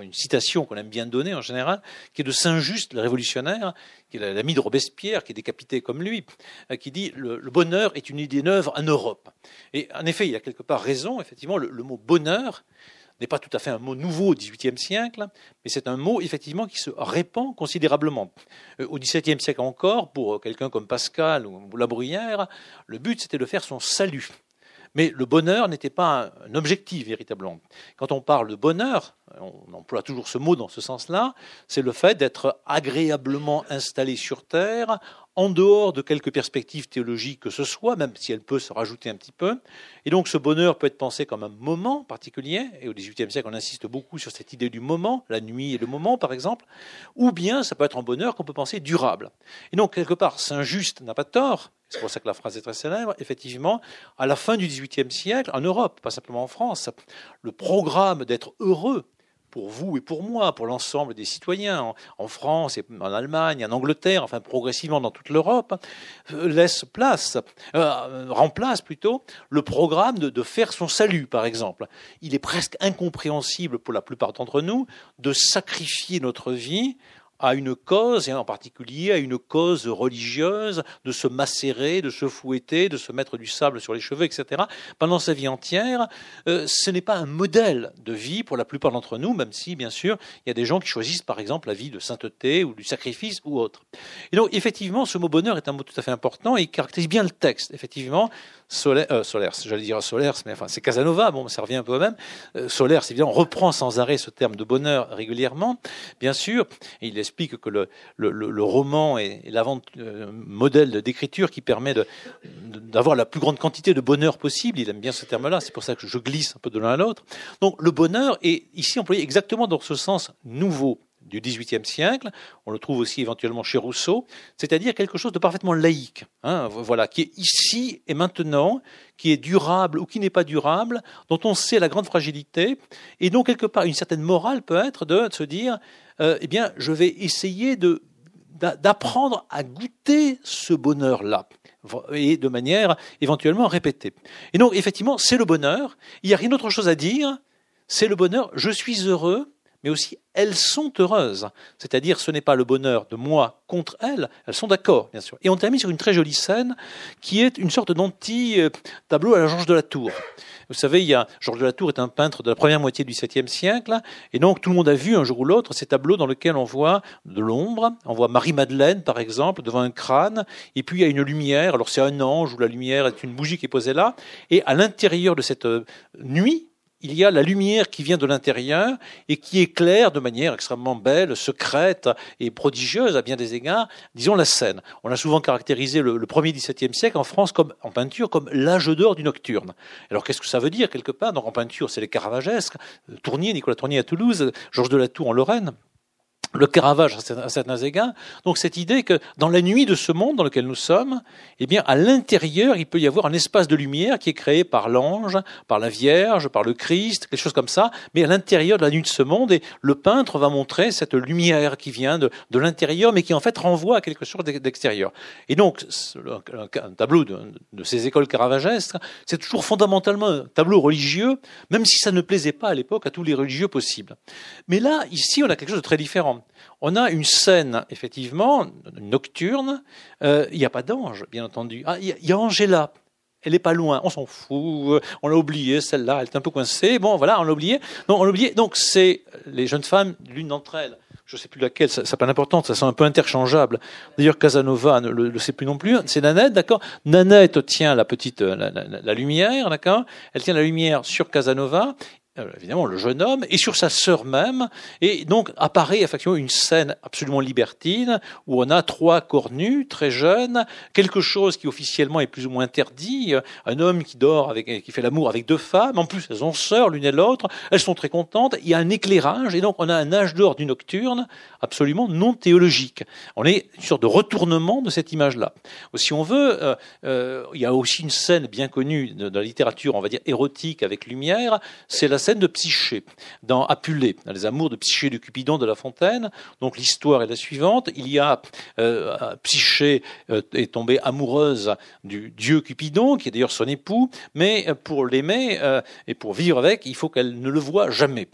une citation qu'on aime bien donner en général, qui est de Saint-Just, le révolutionnaire, qui est l'ami de Robespierre, qui est décapité comme lui, euh, qui dit le, bonheur est une idée neuve en Europe. Et en effet, il a quelque part raison. Effectivement, le, mot bonheur n'est pas tout à fait un mot nouveau au XVIIIe siècle, mais c'est un mot effectivement qui se répand considérablement. Euh, au XVIIe siècle encore, pour quelqu'un comme Pascal ou La Bruyère, le but c'était de faire son salut. Mais le bonheur n'était pas un objectif véritablement. Quand on parle de bonheur, on emploie toujours ce mot dans ce sens-là, c'est le fait d'être agréablement installé sur Terre, en dehors de quelques perspectives théologiques que ce soit, même si elle peut se rajouter un petit peu. Et donc ce bonheur peut être pensé comme un moment particulier, et au XVIIIe siècle on insiste beaucoup sur cette idée du moment, la nuit et le moment par exemple, ou bien ça peut être un bonheur qu'on peut penser durable. Et donc quelque part, Saint-Just n'a pas tort, c'est pour ça que la phrase est très célèbre. Effectivement, à la fin du XVIIIe siècle, en Europe, pas simplement en France, le programme d'être heureux pour vous et pour moi, pour l'ensemble des citoyens, en, France et en Allemagne, en Angleterre, enfin progressivement dans toute l'Europe, euh, laisse place, euh, remplace plutôt le programme de, de, faire son salut, par exemple. Il est presque incompréhensible pour la plupart d'entre nous de sacrifier notre vie à une cause, et en particulier à une cause religieuse, de se macérer, de se fouetter, de se mettre du sable sur les cheveux, etc., pendant sa vie entière, euh, ce n'est pas un modèle de vie pour la plupart d'entre nous, même si, bien sûr, il y a des gens qui choisissent, par exemple, la vie de sainteté ou du sacrifice ou autre. Et donc, effectivement, ce mot bonheur est un mot tout à fait important et il caractérise bien le texte. Effectivement, solaire, euh, j'allais dire solaire, mais enfin, c'est Casanova, bon, ça revient un peu au même. Euh, bien, on reprend sans arrêt ce terme de bonheur régulièrement, bien sûr, il explique que le, le, roman est, l'avant euh, modèle d'écriture qui permet d'avoir la plus grande quantité de bonheur possible. Il aime bien ce terme-là, c'est pour ça que je glisse un peu de l'un à l'autre. Donc le bonheur est ici employé exactement dans ce sens nouveau du XVIIIe siècle, on le trouve aussi éventuellement chez Rousseau, c'est-à-dire quelque chose de parfaitement laïque, hein, voilà, qui est ici et maintenant, qui est durable ou qui n'est pas durable, dont on sait la grande fragilité, et dont quelque part une certaine morale peut être de se dire, euh, eh bien, je vais essayer de d'apprendre à goûter ce bonheur-là, et de manière éventuellement répétée. Et donc, effectivement, c'est le bonheur, il n'y a rien d'autre à dire, c'est le bonheur, je suis heureux, mais aussi elles sont heureuses. C'est-à-dire, ce n'est pas le bonheur de moi contre elles, elles sont d'accord, bien sûr. Et on termine sur une très jolie scène qui est une sorte d'anti-tableau à la Georges de la Tour. Vous savez, il y a, Georges de la Tour est un peintre de la première moitié du XVIIe siècle, et donc tout le monde a vu un jour ou l'autre ces tableaux dans lesquels on voit de l'ombre, on voit Marie-Madeleine, par exemple, devant un crâne, et puis il y a une lumière, alors c'est un ange ou la lumière est une bougie qui est posée là, et à l'intérieur de cette euh, nuit, il y a la lumière qui vient de l'intérieur et qui éclaire de manière extrêmement belle, secrète et prodigieuse à bien des égards, disons la scène. On a souvent caractérisé le, premier XVIIe siècle en France comme en peinture comme l'âge d'or du nocturne. Alors qu'est-ce que ça veut dire quelque part? Donc en peinture, c'est les Caravagesques, Tournier, Nicolas Tournier à Toulouse, Georges de la Tour en Lorraine le Caravage à égards. Donc cette idée que dans la nuit de ce monde dans lequel nous sommes, eh bien à l'intérieur, il peut y avoir un espace de lumière qui est créé par l'ange, par la Vierge, par le Christ, quelque chose comme ça, mais à l'intérieur de la nuit de ce monde, et le peintre va montrer cette lumière qui vient de, l'intérieur, mais qui en fait renvoie à quelque chose d'extérieur. Et donc, un tableau de, de ces écoles caravagesques, c'est toujours fondamentalement un tableau religieux, même si ça ne plaisait pas à l'époque à tous les religieux possibles. Mais là, ici, on a quelque chose de très différent on a une scène, effectivement, nocturne. Euh, il n'y a pas d'ange, bien entendu. Ah, il y, a Angela. Elle n'est pas loin. On s'en fout. On l'a oubliée, celle-là. Elle est un peu coincée. Bon, voilà, on l'a oubliée. Donc, on. Donc, c'est les jeunes femmes, l'une d'entre elles. Je ne sais plus laquelle, ça n'a pas d'importance, ça sent un peu interchangeable. D'ailleurs, Casanova ne le, sait plus non plus. C'est Nanette, d'accord? Nanette tient la petite, la, la lumière, d'accord? Elle tient la lumière sur Casanova, euh, évidemment le jeune homme, et sur sa sœur même, et donc apparaît effectivement une scène absolument libertine, où on a trois corps nus, très jeunes, quelque chose qui officiellement est plus ou moins interdit, un homme qui dort avec, qui fait l'amour avec deux femmes, en plus elles ont sœurs l'une et l'autre, elles sont très contentes, il y a un éclairage, et donc on a un âge d'or du nocturne absolument non théologique. On est une sorte de retournement de cette image-là. Si on veut, euh, euh, il y a aussi une scène bien connue de, de la littérature, on va dire érotique avec lumière, c'est la scène de Psyché, dans Apulée, dans les amours de Psyché de Cupidon de La Fontaine. Donc l'histoire est la suivante. Il y a euh, Psyché euh, est tombée amoureuse du dieu Cupidon, qui est d'ailleurs son époux, mais pour l'aimer euh, et pour vivre avec, il faut qu'elle ne le voie jamais.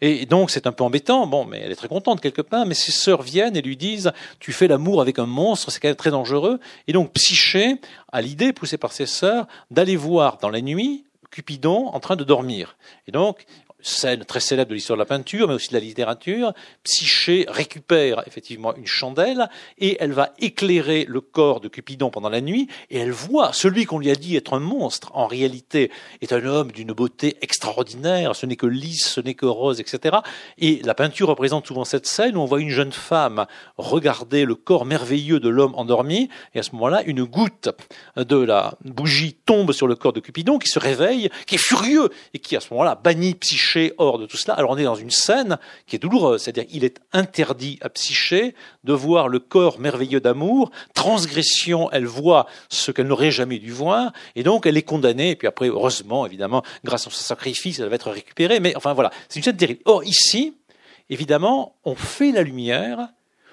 Et donc c'est un peu embêtant, bon, mais elle est très contente quelque part, mais ses sœurs viennent et lui disent, tu fais l'amour avec un monstre, c'est quand même très dangereux. Et donc Psyché a l'idée, poussée par ses sœurs, d'aller voir dans la nuit Cupidon en train de dormir. Et donc, scène très célèbre de l'histoire de la peinture, mais aussi de la littérature, Psyché récupère effectivement une chandelle et elle va éclairer le corps de Cupidon pendant la nuit et elle voit celui qu'on lui a dit être un monstre, en réalité est un homme d'une beauté extraordinaire, ce n'est que lisse, ce n'est que rose, etc. Et la peinture représente souvent cette scène où on voit une jeune femme regarder le corps merveilleux de l'homme endormi et à ce moment-là, une goutte de la bougie tombe sur le corps de Cupidon qui se réveille, qui est furieux et qui à ce moment-là bannit Psyché hors de tout cela. Alors on est dans une scène qui est douloureuse, c'est-à-dire il est interdit à Psyché de voir le corps merveilleux d'amour. Transgression, elle voit ce qu'elle n'aurait jamais dû voir, et donc elle est condamnée. Et puis après, heureusement, évidemment, grâce à son sacrifice, elle va être récupérée. Mais enfin voilà, c'est une scène terrible. Or ici, évidemment, on fait la lumière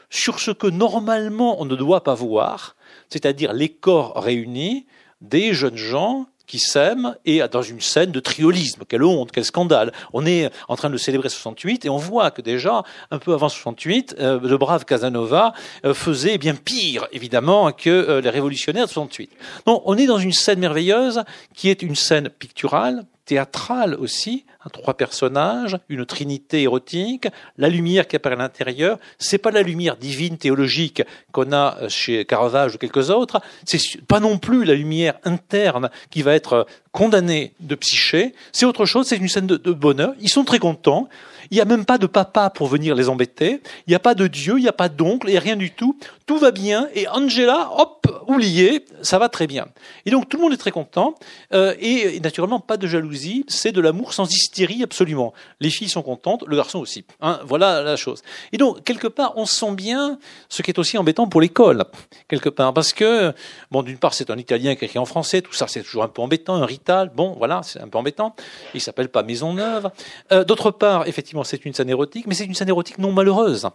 sur ce que normalement on ne doit pas voir, c'est-à-dire les corps réunis des jeunes gens qui s'aiment et dans une scène de triolisme. Quelle honte, quel scandale. On est en train de célébrer 68 et on voit que déjà, un peu avant 68, euh, le brave Casanova euh, faisait bien pire, évidemment, que euh, les révolutionnaires de 68. Donc on est dans une scène merveilleuse qui est une scène picturale, théâtrale aussi, hein, trois personnages, une trinité érotique, la lumière qui apparaît à l'intérieur. C'est pas la lumière divine théologique qu'on a chez Caravage ou quelques autres. C'est pas non plus la lumière interne qui va être condamnée de psyché. C'est autre chose. C'est une scène de bonheur. Ils sont très contents. Il n'y a même pas de papa pour venir les embêter. Il n'y a pas de Dieu, il n'y a pas d'oncle, a rien du tout. Tout va bien. Et Angela, hop, oublié, ça va très bien. Et donc tout le monde est très content. Euh, et, naturellement, pas de jalousie. C'est de l'amour sans hystérie absolument. Les filles sont contentes, le garçon aussi. Hein, voilà la chose. Et donc, quelque part, on sent bien ce qui est aussi embêtant pour l'école. Quelque part. Parce que, bon, d'une part, c'est un Italien qui écrit en français. Tout ça, c'est toujours un peu embêtant. Un Rital, bon, voilà, c'est un peu embêtant. Il s'appelle pas Maisonneuve. Euh, D'autre part, effectivement, c'est une scène érotique, mais c'est une scène érotique non malheureuse.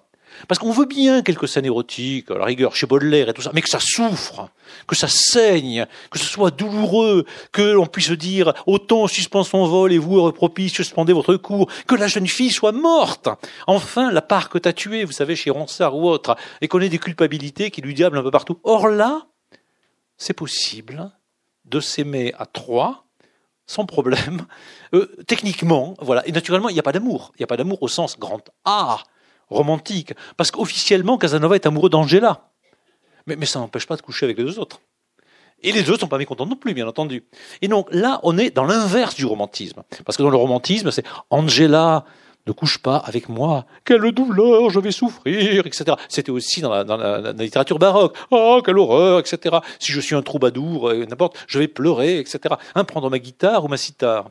Parce qu'on veut bien quelques scènes érotiques, à la rigueur chez Baudelaire et tout ça, mais que ça souffre, que ça saigne, que ce soit douloureux, que l'on puisse dire autant suspend son vol et vous, heureux propice, suspendez votre cours, que la jeune fille soit morte. Enfin, la part que t'as tuée, vous savez, chez Ronsard ou autre, et qu'on ait des culpabilités qui lui diable un peu partout. Or là, c'est possible de s'aimer à trois, sans problème, euh, techniquement, voilà. Et naturellement, il n'y a pas d'amour. Il n'y a pas d'amour au sens grand A, romantique. Parce qu'officiellement, Casanova est amoureux d'Angela. Mais, mais ça n'empêche pas de coucher avec les deux autres. Et les deux sont pas mécontents non plus, bien entendu. Et donc là, on est dans l'inverse du romantisme. Parce que dans le romantisme, c'est Angela, ne couche pas avec moi. Quelle douleur, je vais souffrir, etc. C'était aussi dans la, littérature baroque. Oh, quelle horreur, etc. Si je suis un troubadour, euh, n'importe, je vais pleurer, etc. Hein, prendre ma guitare ou ma sitar.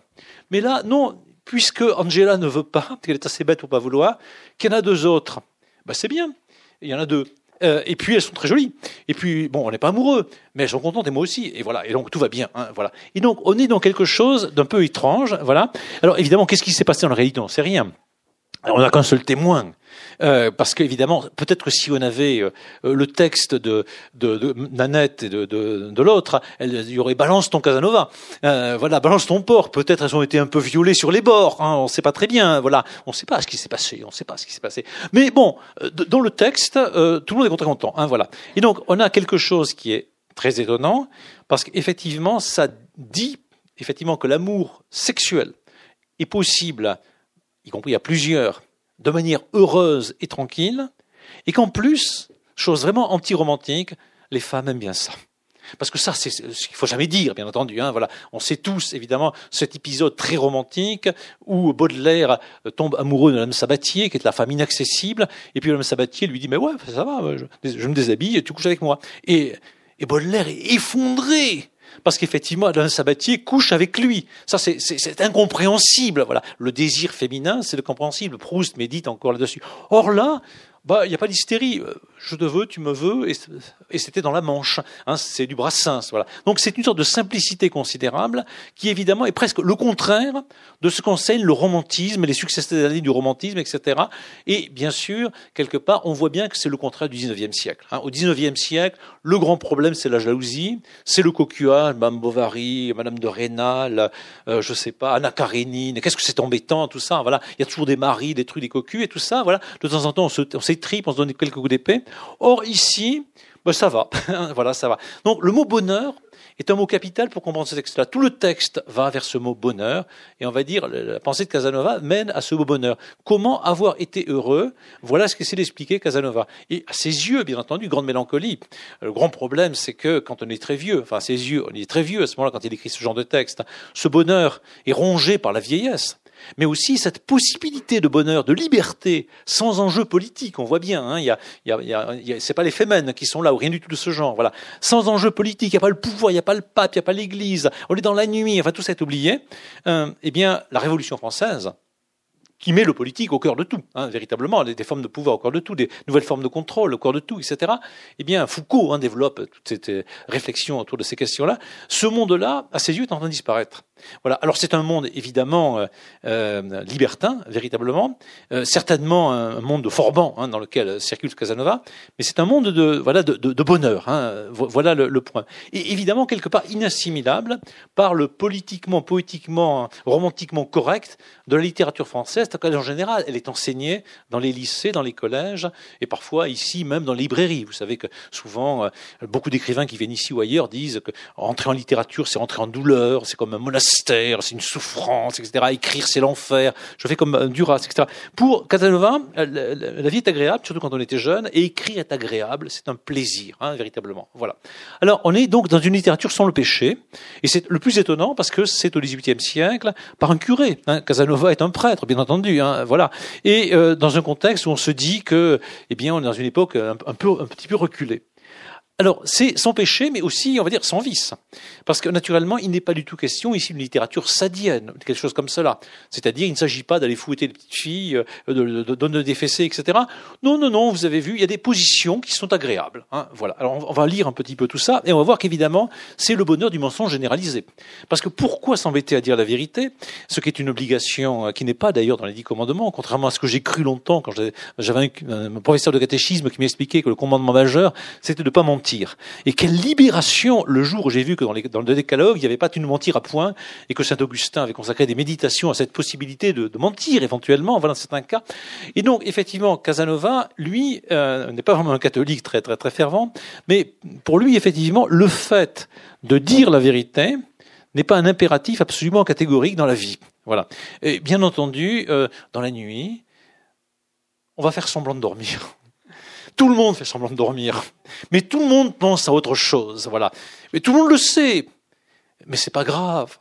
Mais là, non, puisque Angela ne veut pas, qu'elle est assez bête pour pas vouloir, qu'il y en a deux autres. Ben, c'est bien. Il y en a deux. Euh, et puis elles sont très jolies. Et puis bon, on n'est pas amoureux, mais elles sont contentes et moi aussi. Et voilà. Et donc tout va bien. Hein, voilà. Et donc on est dans quelque chose d'un peu étrange. Voilà. Alors évidemment, qu'est-ce qui s'est passé dans la réalité? On sait rien on n'a qu'un seul témoin. Euh, parce qu'évidemment, peut-être que si on avait euh, le texte de, de, Nanette et de, de, l'autre, il y aurait balance ton Casanova, euh, voilà, balance ton port. Peut-être elles ont été un peu violées sur les bords, hein, on ne sait pas très bien, voilà, on ne sait pas ce qui s'est passé, on ne sait pas ce qui s'est passé. Mais bon, dans le texte, tout le monde est très content, hein, voilà. Et donc, on a quelque chose qui est très étonnant, parce qu'effectivement, ça dit effectivement que l'amour sexuel est possible y compris à plusieurs, de manière heureuse et tranquille, et qu'en plus, chose vraiment anti-romantique, les femmes aiment bien ça. Parce que ça, c'est ce qu'il faut jamais dire, bien entendu. Hein, voilà, on sait tous, évidemment, cet épisode très romantique où Baudelaire tombe amoureux de Madame Sabatier, qui est la femme inaccessible, et puis Madame Sabatier lui dit mais ouais, ça va, je, me déshabille, et tu couches avec moi. Et, et Baudelaire est effondré parce qu'effectivement, Alain Sabatier couche avec lui. Ça, c'est incompréhensible. Voilà. Le désir féminin, c'est compréhensible. Proust médite encore là-dessus. Or là, bah, il n'y a pas d'hystérie. Euh, je te veux, tu me veux, et, c'était dans la Manche. Hein, c'est du Brassens, voilà. Donc c'est une sorte de simplicité considérable qui évidemment est presque le contraire de ce qu'enseigne le romantisme, les succès années du romantisme, etc. Et bien sûr, quelque part, on voit bien que c'est le contraire du XIXe siècle. Hein. Au XIXe siècle, le grand problème, c'est la jalousie, c'est le coquillage, Mme Bovary, Madame de Rênal, euh, je sais pas, Anna Karénine. Qu'est-ce que c'est embêtant, tout ça. Voilà, il y a toujours des maris, des trucs, des cocus et tout ça. Voilà, de temps en temps, on se, s'étripe, on se donne quelques coups d'épée. Or, ici, ben, ça va. voilà, ça va. Donc, le mot bonheur est un mot capital pour comprendre ce texte-là. Tout le texte va vers ce mot bonheur, et on va dire, la pensée de Casanova mène à ce mot bonheur. Comment avoir été heureux? Voilà ce qu'essaie d'expliquer Casanova. Et à ses yeux, bien entendu, grande mélancolie. Le grand problème, c'est que quand on est très vieux, enfin, à ses yeux, on est très vieux à ce moment-là quand il écrit ce genre de texte, ce bonheur est rongé par la vieillesse mais aussi cette possibilité de bonheur, de liberté, sans enjeu politique. On voit bien, hein, y a, c'est pas les fémènes qui sont là ou rien du tout de ce genre. Voilà, sans enjeu politique, il a pas le pouvoir, il a pas le pape, il a pas l'Église. On est dans la nuit, enfin tout ça est oublié. Euh, eh bien, la Révolution française qui met le politique au cœur de tout, hein, véritablement, des formes de pouvoir au cœur de tout, des nouvelles formes de contrôle au cœur de tout, etc. Eh bien, Foucault hein, développe toute cette euh, réflexion autour de ces questions-là. Ce monde-là, à ses yeux, est en train de disparaître. Voilà. Alors c'est un monde évidemment euh, euh, libertin, véritablement, euh, certainement un, monde de Forban hein, dans lequel circule Casanova, mais c'est un monde de voilà de, de, bonheur. Hein, voilà le, le, point. Et évidemment quelque part inassimilable par le politiquement, poétiquement, romantiquement correct de la littérature française, en général, elle est enseignée dans les lycées, dans les collèges, et parfois ici même dans les librairies. Vous savez que souvent beaucoup d'écrivains qui viennent ici ou ailleurs disent que entrer en littérature, c'est entrer en douleur, c'est comme un monastère c'est une souffrance, etc. Écrire, c'est l'enfer. Je fais comme Duras, etc. Pour Casanova, la, vie est agréable, surtout quand on était jeune, et écrire est agréable, c'est un plaisir, hein, véritablement. Voilà. Alors, on est donc dans une littérature sans le péché, et c'est le plus étonnant parce que c'est au XVIIIe siècle par un curé. Hein. Casanova est un prêtre, bien entendu. Hein, voilà. Et euh, dans un contexte où on se dit que, eh bien, on est dans une époque un peu, un petit peu reculée. Alors, c'est sans péché, mais aussi, on va dire, sans vice. Parce que, naturellement, il n'est pas du tout question ici d'une littérature sadienne, quelque chose comme cela. C'est-à-dire, il ne s'agit pas d'aller fouetter les petites filles, euh, de, donner des fessées, etc. Non, non, non, vous avez vu, il y a des positions qui sont agréables. Hein, voilà. Alors, on va lire un petit peu tout ça, et on va voir qu'évidemment, c'est le bonheur du mensonge généralisé. Parce que pourquoi s'embêter à dire la vérité, ce qui est une obligation euh, qui n'est pas d'ailleurs dans les dix commandements, contrairement à ce que j'ai cru longtemps quand j'avais un, un professeur de catéchisme qui m'expliquait que le commandement majeur, c'était de ne pas mentir et quelle libération le jour où j'ai vu que dans, le décalogue, il n'y avait pas une mentir à point et que Saint Augustin avait consacré des méditations à cette possibilité de, mentir éventuellement, voilà, dans certains cas. Et donc, effectivement, Casanova, lui, euh, n'est pas vraiment un catholique très, très, très fervent, mais pour lui, effectivement, le fait de dire la vérité n'est pas un impératif absolument catégorique dans la vie. Voilà. Et bien entendu, euh, dans la nuit, on va faire semblant de dormir. Tout le monde fait semblant de dormir, mais tout le monde pense à autre chose, voilà. Mais tout le monde le sait, mais c'est pas grave,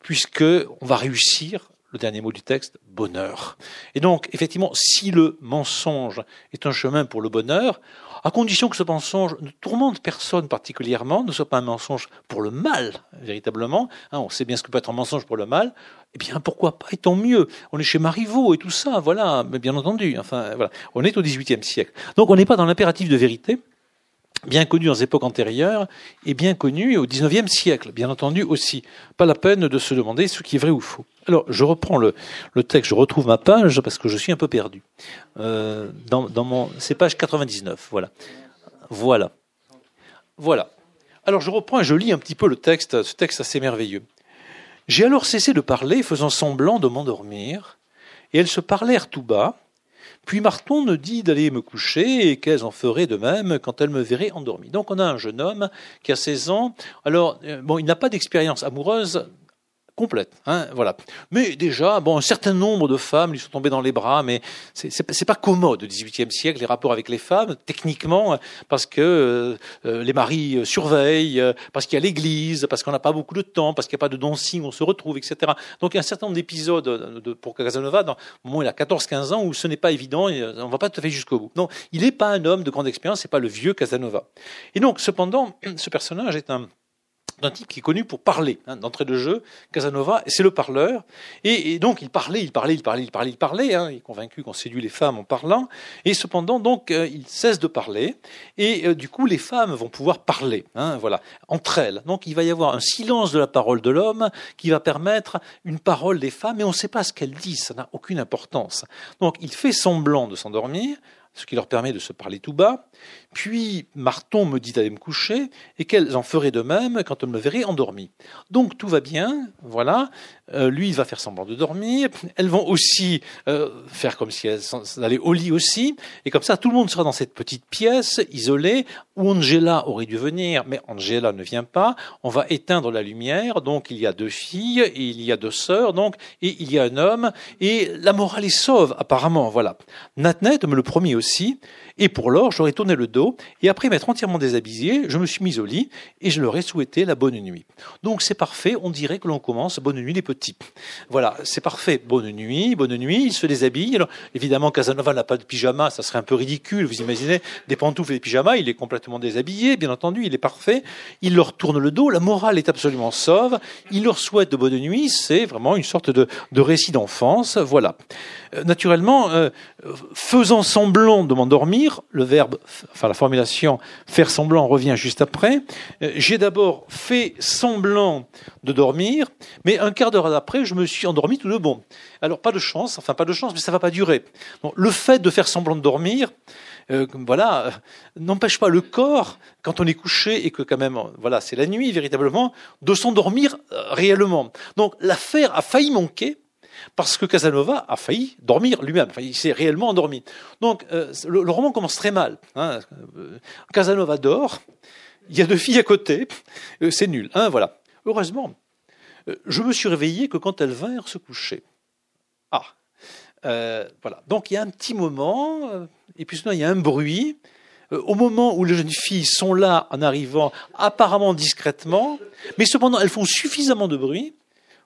puisque on va réussir. Le dernier mot du texte, bonheur. Et donc, effectivement, si le mensonge est un chemin pour le bonheur, à condition que ce mensonge ne tourmente personne particulièrement, ne soit pas un mensonge pour le mal, véritablement. Hein, on sait bien ce que peut être un mensonge pour le mal. Eh bien, pourquoi pas, et tant mieux. On est chez Marivaux et tout ça, voilà, mais bien entendu. Enfin, voilà. On est au XVIIIe siècle. Donc, on n'est pas dans l'impératif de vérité, bien connu dans les époques antérieures et bien connu au XIXe siècle, bien entendu aussi. Pas la peine de se demander ce qui est vrai ou faux. Alors, je reprends le, le texte, je retrouve ma page parce que je suis un peu perdu. Euh, dans, mon, c'est page 99, voilà. Voilà. Voilà. Alors, je reprends et je lis un petit peu le texte, ce texte assez merveilleux. J'ai alors cessé de parler, faisant semblant de m'endormir, et elles se parlèrent tout bas. Puis Marton me dit d'aller me coucher et qu'elles en feraient de même quand elles me verraient endormi. Donc on a un jeune homme qui a 16 ans. Alors, euh, bon, il n'a pas d'expérience amoureuse complète. Hein, voilà. Mais déjà, bon, un certain nombre de femmes lui sont tombées dans les bras, mais c'est, pas commode au XVIIIe siècle les rapports avec les femmes, techniquement, parce que euh, les maris surveillent, parce qu'il y a l'Église, parce qu'on n'a pas beaucoup de temps, parce qu'il n'y a pas de dancing, on se retrouve, etc. Donc il y a un certain nombre d'épisodes de, pour Casanova, dans, moment où il a 14-15 ans, où ce n'est pas évident, on va pas tout à fait jusqu'au bout. Non, il n'est pas un homme de grande expérience, c'est pas le vieux Casanova. Et donc, cependant, ce personnage est un d'un type qui est connu pour parler, hein, d'entrée de jeu, Casanova, c'est le parleur, et, donc il parlait, il parlait, il parlait, il parlait, il parlait, hein, il est convaincu qu'on séduit les femmes en parlant, et cependant donc euh, il cesse de parler, et euh, du coup les femmes vont pouvoir parler, hein, voilà, entre elles. Donc il va y avoir un silence de la parole de l'homme qui va permettre une parole des femmes, et on ne sait pas ce qu'elles disent, ça n'a aucune importance. Donc il fait semblant de s'endormir, ce qui leur permet de se parler tout bas. Puis Marton me dit d'aller me coucher et qu'elles en feraient de même quand elles me verraient endormi. Donc tout va bien, voilà. Euh, lui, il va faire semblant de dormir. Elles vont aussi euh, faire comme si elles allaient au lit aussi. Et comme ça, tout le monde sera dans cette petite pièce isolée où Angela aurait dû venir, mais Angela ne vient pas. On va éteindre la lumière. Donc il y a deux filles et il y a deux sœurs. Donc et il y a un homme et la morale est sauve apparemment. Voilà. Natnet me le promet aussi. Et pour l'or, j'aurais tourné le dos, et après m'être entièrement déshabillé, je me suis mis au lit, et je leur ai souhaité la bonne nuit. Donc c'est parfait, on dirait que l'on commence Bonne nuit les petits. Voilà, c'est parfait. Bonne nuit, bonne nuit, il se déshabille. Alors, évidemment, Casanova n'a pas de pyjama, ça serait un peu ridicule, vous imaginez, des pantoufles et des pyjamas, il est complètement déshabillé, bien entendu, il est parfait. Il leur tourne le dos, la morale est absolument sauve, il leur souhaite de bonne nuit, c'est vraiment une sorte de, récit d'enfance, voilà. Euh, naturellement, euh, faisant semblant de m'endormir, le verbe, enfin la formulation faire semblant revient juste après. Euh, j'ai d'abord fait semblant de dormir, mais un quart d'heure après, je me suis endormi tout de bon. Alors pas de chance, enfin pas de chance, mais ça va pas durer. le fait de faire semblant de dormir, voilà, n'empêche pas le corps, quand on est couché et que quand même, voilà, c'est la nuit véritablement, de s'endormir réellement. Donc l'affaire a failli manquer, parce que Casanova a failli dormir lui-même, il s'est réellement endormi. Donc euh, le, roman commence très mal. Hein. Euh, Casanova dort, il y a deux filles à côté, euh, c'est nul. Hein, voilà. Heureusement, je me suis réveillé que quand elles vinrent se coucher. Ah, voilà. Donc il y a un petit moment, et puis il y a un bruit. Au moment où les jeunes filles sont là en arrivant apparemment discrètement, mais cependant elles font suffisamment de bruit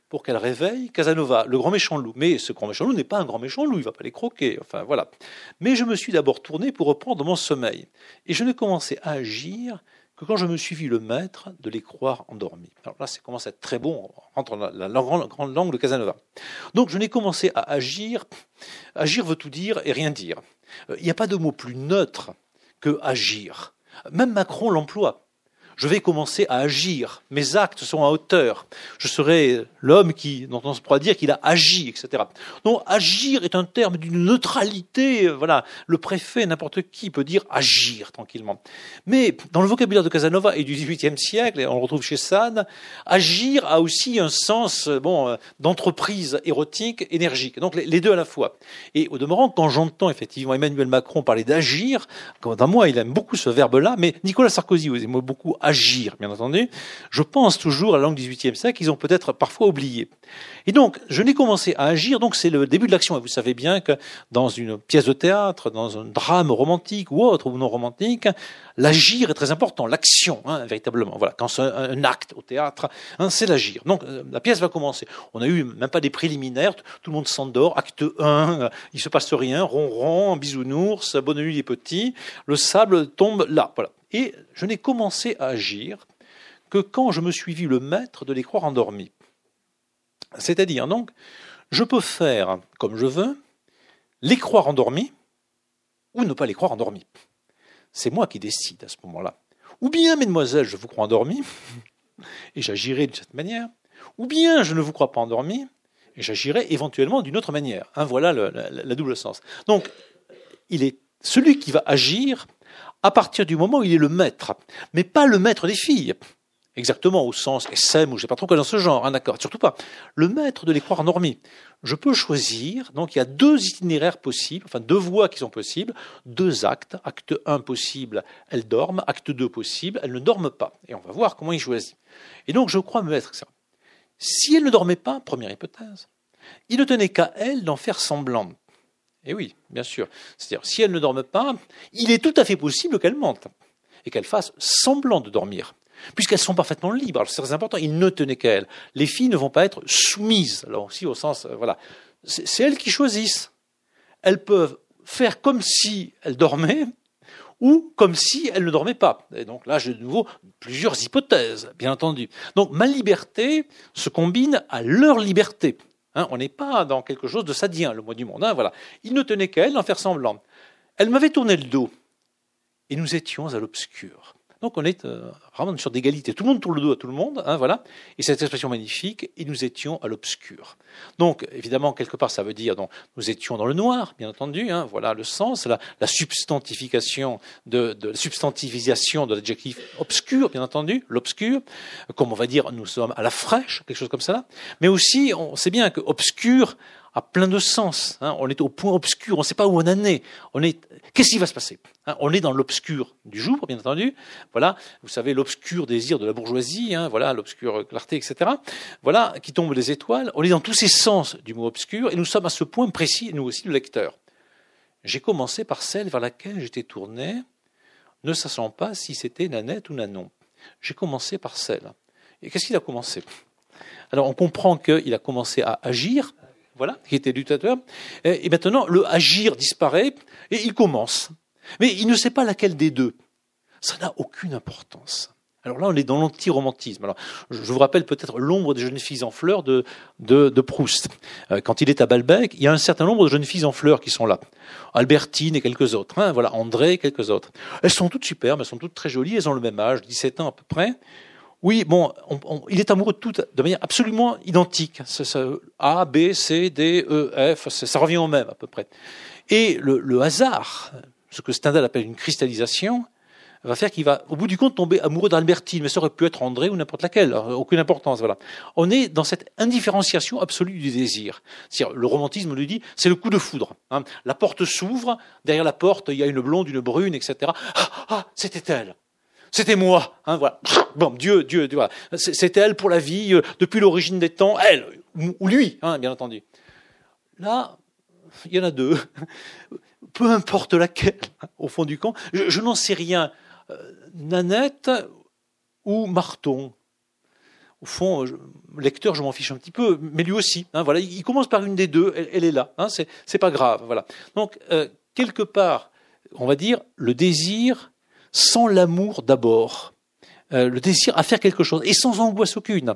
pour qu'elle réveille Casanova, le grand méchant loup. Mais ce grand méchant loup n'est pas un grand méchant loup, il ne va pas les croquer. Enfin voilà. Mais je me suis d'abord tourné pour reprendre mon sommeil. Et je n'ai commencé à agir que quand je me suis vu le maître de les croire endormis. Alors là, ça commence à être très bon, on rentre dans la, grande, langue de Casanova. Donc je n'ai commencé à agir. Agir veut tout dire et rien dire. Euh, il n'y a pas de mot plus neutre que agir. Même Macron l'emploie je vais commencer à agir. Mes actes sont à hauteur. Je serai l'homme qui, dont on se pourra dire qu'il a agi, etc. Donc, agir est un terme d'une neutralité. Voilà, le préfet, n'importe qui peut dire agir tranquillement. Mais dans le vocabulaire de Casanova et du XVIIIe siècle, et on le retrouve chez Sade, agir a aussi un sens, bon, euh, d'entreprise érotique, énergique. Donc, les deux à la fois. Et au demeurant, quand j'entends effectivement Emmanuel Macron parler d'agir, comme dans moi, il aime beaucoup ce verbe-là, mais Nicolas Sarkozy aime beaucoup agir, bien entendu, je pense toujours à la langue du XVIIIe siècle qu'ils ont peut-être parfois oublié. Et donc, je n'ai commencé à agir, donc c'est le début de l'action. Et vous savez bien que dans une pièce de théâtre, dans un drame romantique ou autre, ou non romantique, l'agir est très important, l'action, hein, véritablement. Voilà, quand c'est un, acte au théâtre, hein, c'est l'agir. Donc, euh, la pièce va commencer. On a eu même pas des préliminaires, tout le monde s'endort, acte 1, euh, il se passe rien, ronron, bisounours, bonne nuit les petits, le sable tombe là, voilà. Et je n'ai commencé à agir que quand je me suis vu le maître de les croire endormis. C'est-à-dire, donc, je peux faire comme je veux, les croire endormis, ou ne pas les croire endormis. C'est moi qui décide à ce moment-là. Ou bien, mesdemoiselles, je vous crois endormis, et j'agirai de cette manière, ou bien je ne vous crois pas endormis, et j'agirai éventuellement d'une autre manière. Hein, voilà la double sens. Donc, il est celui qui va agir à partir du moment où il est le maître, mais pas le maître des filles, exactement au sens SM ou je sais pas trop quoi dans ce genre, hein, d'accord, surtout pas. Le maître de les croire normés. Je peux choisir, donc il y a deux itinéraires possibles, enfin deux voies qui sont possibles, deux actes. Acte 1 possible, elle dorment, acte 2 possible, elle ne dorment pas. Et on va voir comment il choisit. Et donc je crois me mettre ça. Si elle ne dormait pas, première hypothèse, il ne tenait qu'à elle d'en faire semblant. Et eh oui, bien sûr. C'est-à-dire, si elle ne dorme pas, il est tout à fait possible qu'elle mente et qu'elle fasse semblant de dormir, puisqu'elles sont parfaitement libres. c'est très important, il ne tenait qu'à elle. Les filles ne vont pas être soumises, alors aussi au sens, euh, voilà. C'est elles qui choisissent. Elles peuvent faire comme si elles dormaient, ou comme si elles ne dormaient pas. Et donc là, j'ai de nouveau plusieurs hypothèses, bien entendu. Donc ma liberté se combine à leur liberté. Hein, on n'est pas dans quelque chose de sadien, le mot du monde. Hein, voilà. Il ne tenait qu'à elle d'en faire semblant. Elle m'avait tourné le dos. Et nous étions à l'obscur. Donc on est euh, vraiment sur d'égalité. Tout le monde tourne le dos à tout le monde, hein, voilà. Et cette expression magnifique, et nous étions à l'obscur. Donc évidemment, quelque part, ça veut dire donc, nous étions dans le noir, bien entendu. Hein, voilà le sens, la, la substantification de, de la substantivisation de l'adjectif obscur, bien entendu, l'obscur. Comme on va dire, nous sommes à la fraîche, quelque chose comme ça. Mais aussi, on sait bien que obscur a plein de sens. Hein. On est au point obscur, on ne sait pas où on en est. On est, qu'est-ce qui va se passer? Hein? On est dans l'obscur du jour, bien entendu. Voilà, vous savez l'obscur désir de la bourgeoisie, hein, voilà l'obscur clarté, etc. Voilà, qui tombe les étoiles. On est dans tous ces sens du mot obscur, et nous sommes à ce point précis, nous aussi, le lecteur. J'ai commencé par celle vers laquelle j'étais tourné, ne sachant pas si c'était Nanette ou Nanon. J'ai commencé par celle. Et qu'est-ce qu'il a commencé? Alors, on comprend qu'il a commencé à agir, voilà, qui était dictateur. Et maintenant, le agir disparaît et il commence. Mais il ne sait pas laquelle des deux. Ça n'a aucune importance. Alors là, on est dans l'anti-romantisme. Alors, je vous rappelle peut-être l'ombre des jeunes filles en fleurs de, de, Proust. Euh, quand il est à Balbec, il y a un certain nombre de jeunes filles en fleurs qui sont là. Albertine et quelques autres. Hein, voilà, André et quelques autres. Elles sont toutes superbes, elles sont toutes très jolies, elles ont le même âge, 17 ans à peu près. Oui, bon, il est amoureux de toutes de manière absolument identique. A, B, C, D, E, F, ça revient au même à peu près. Et le, hasard, ce que Stendhal appelle une cristallisation, va faire qu'il va, au bout du compte, tomber amoureux d'Albertine, mais ça aurait pu être André ou n'importe laquelle, aucune importance. Voilà. On est dans cette indifférenciation absolue du désir. cest le romantisme lui dit, c'est le coup de foudre. Hein. La porte s'ouvre, derrière la porte, il y a une blonde, une brune, etc. Ah, ah c'était elle. C'était moi. Hein, voilà. Bon, Dieu, Dieu, Dieu C'était elle pour la vie, euh, depuis l'origine des temps, elle, ou lui, hein, bien entendu. Là, il y en a deux. Peu importe laquelle, au fond du camp. Je, n'en sais rien. Euh, Nanette ou Marton. Au fond, lecteur, je m'en fiche un petit peu, mais lui aussi. Hein, voilà, il commence par une des deux, elle, est là. Hein, c'est pas grave. Voilà. Donc, euh, quelque part, on va dire, le désir sans l'amour d'abord. Euh, le désir à faire quelque chose, et sans angoisse aucune.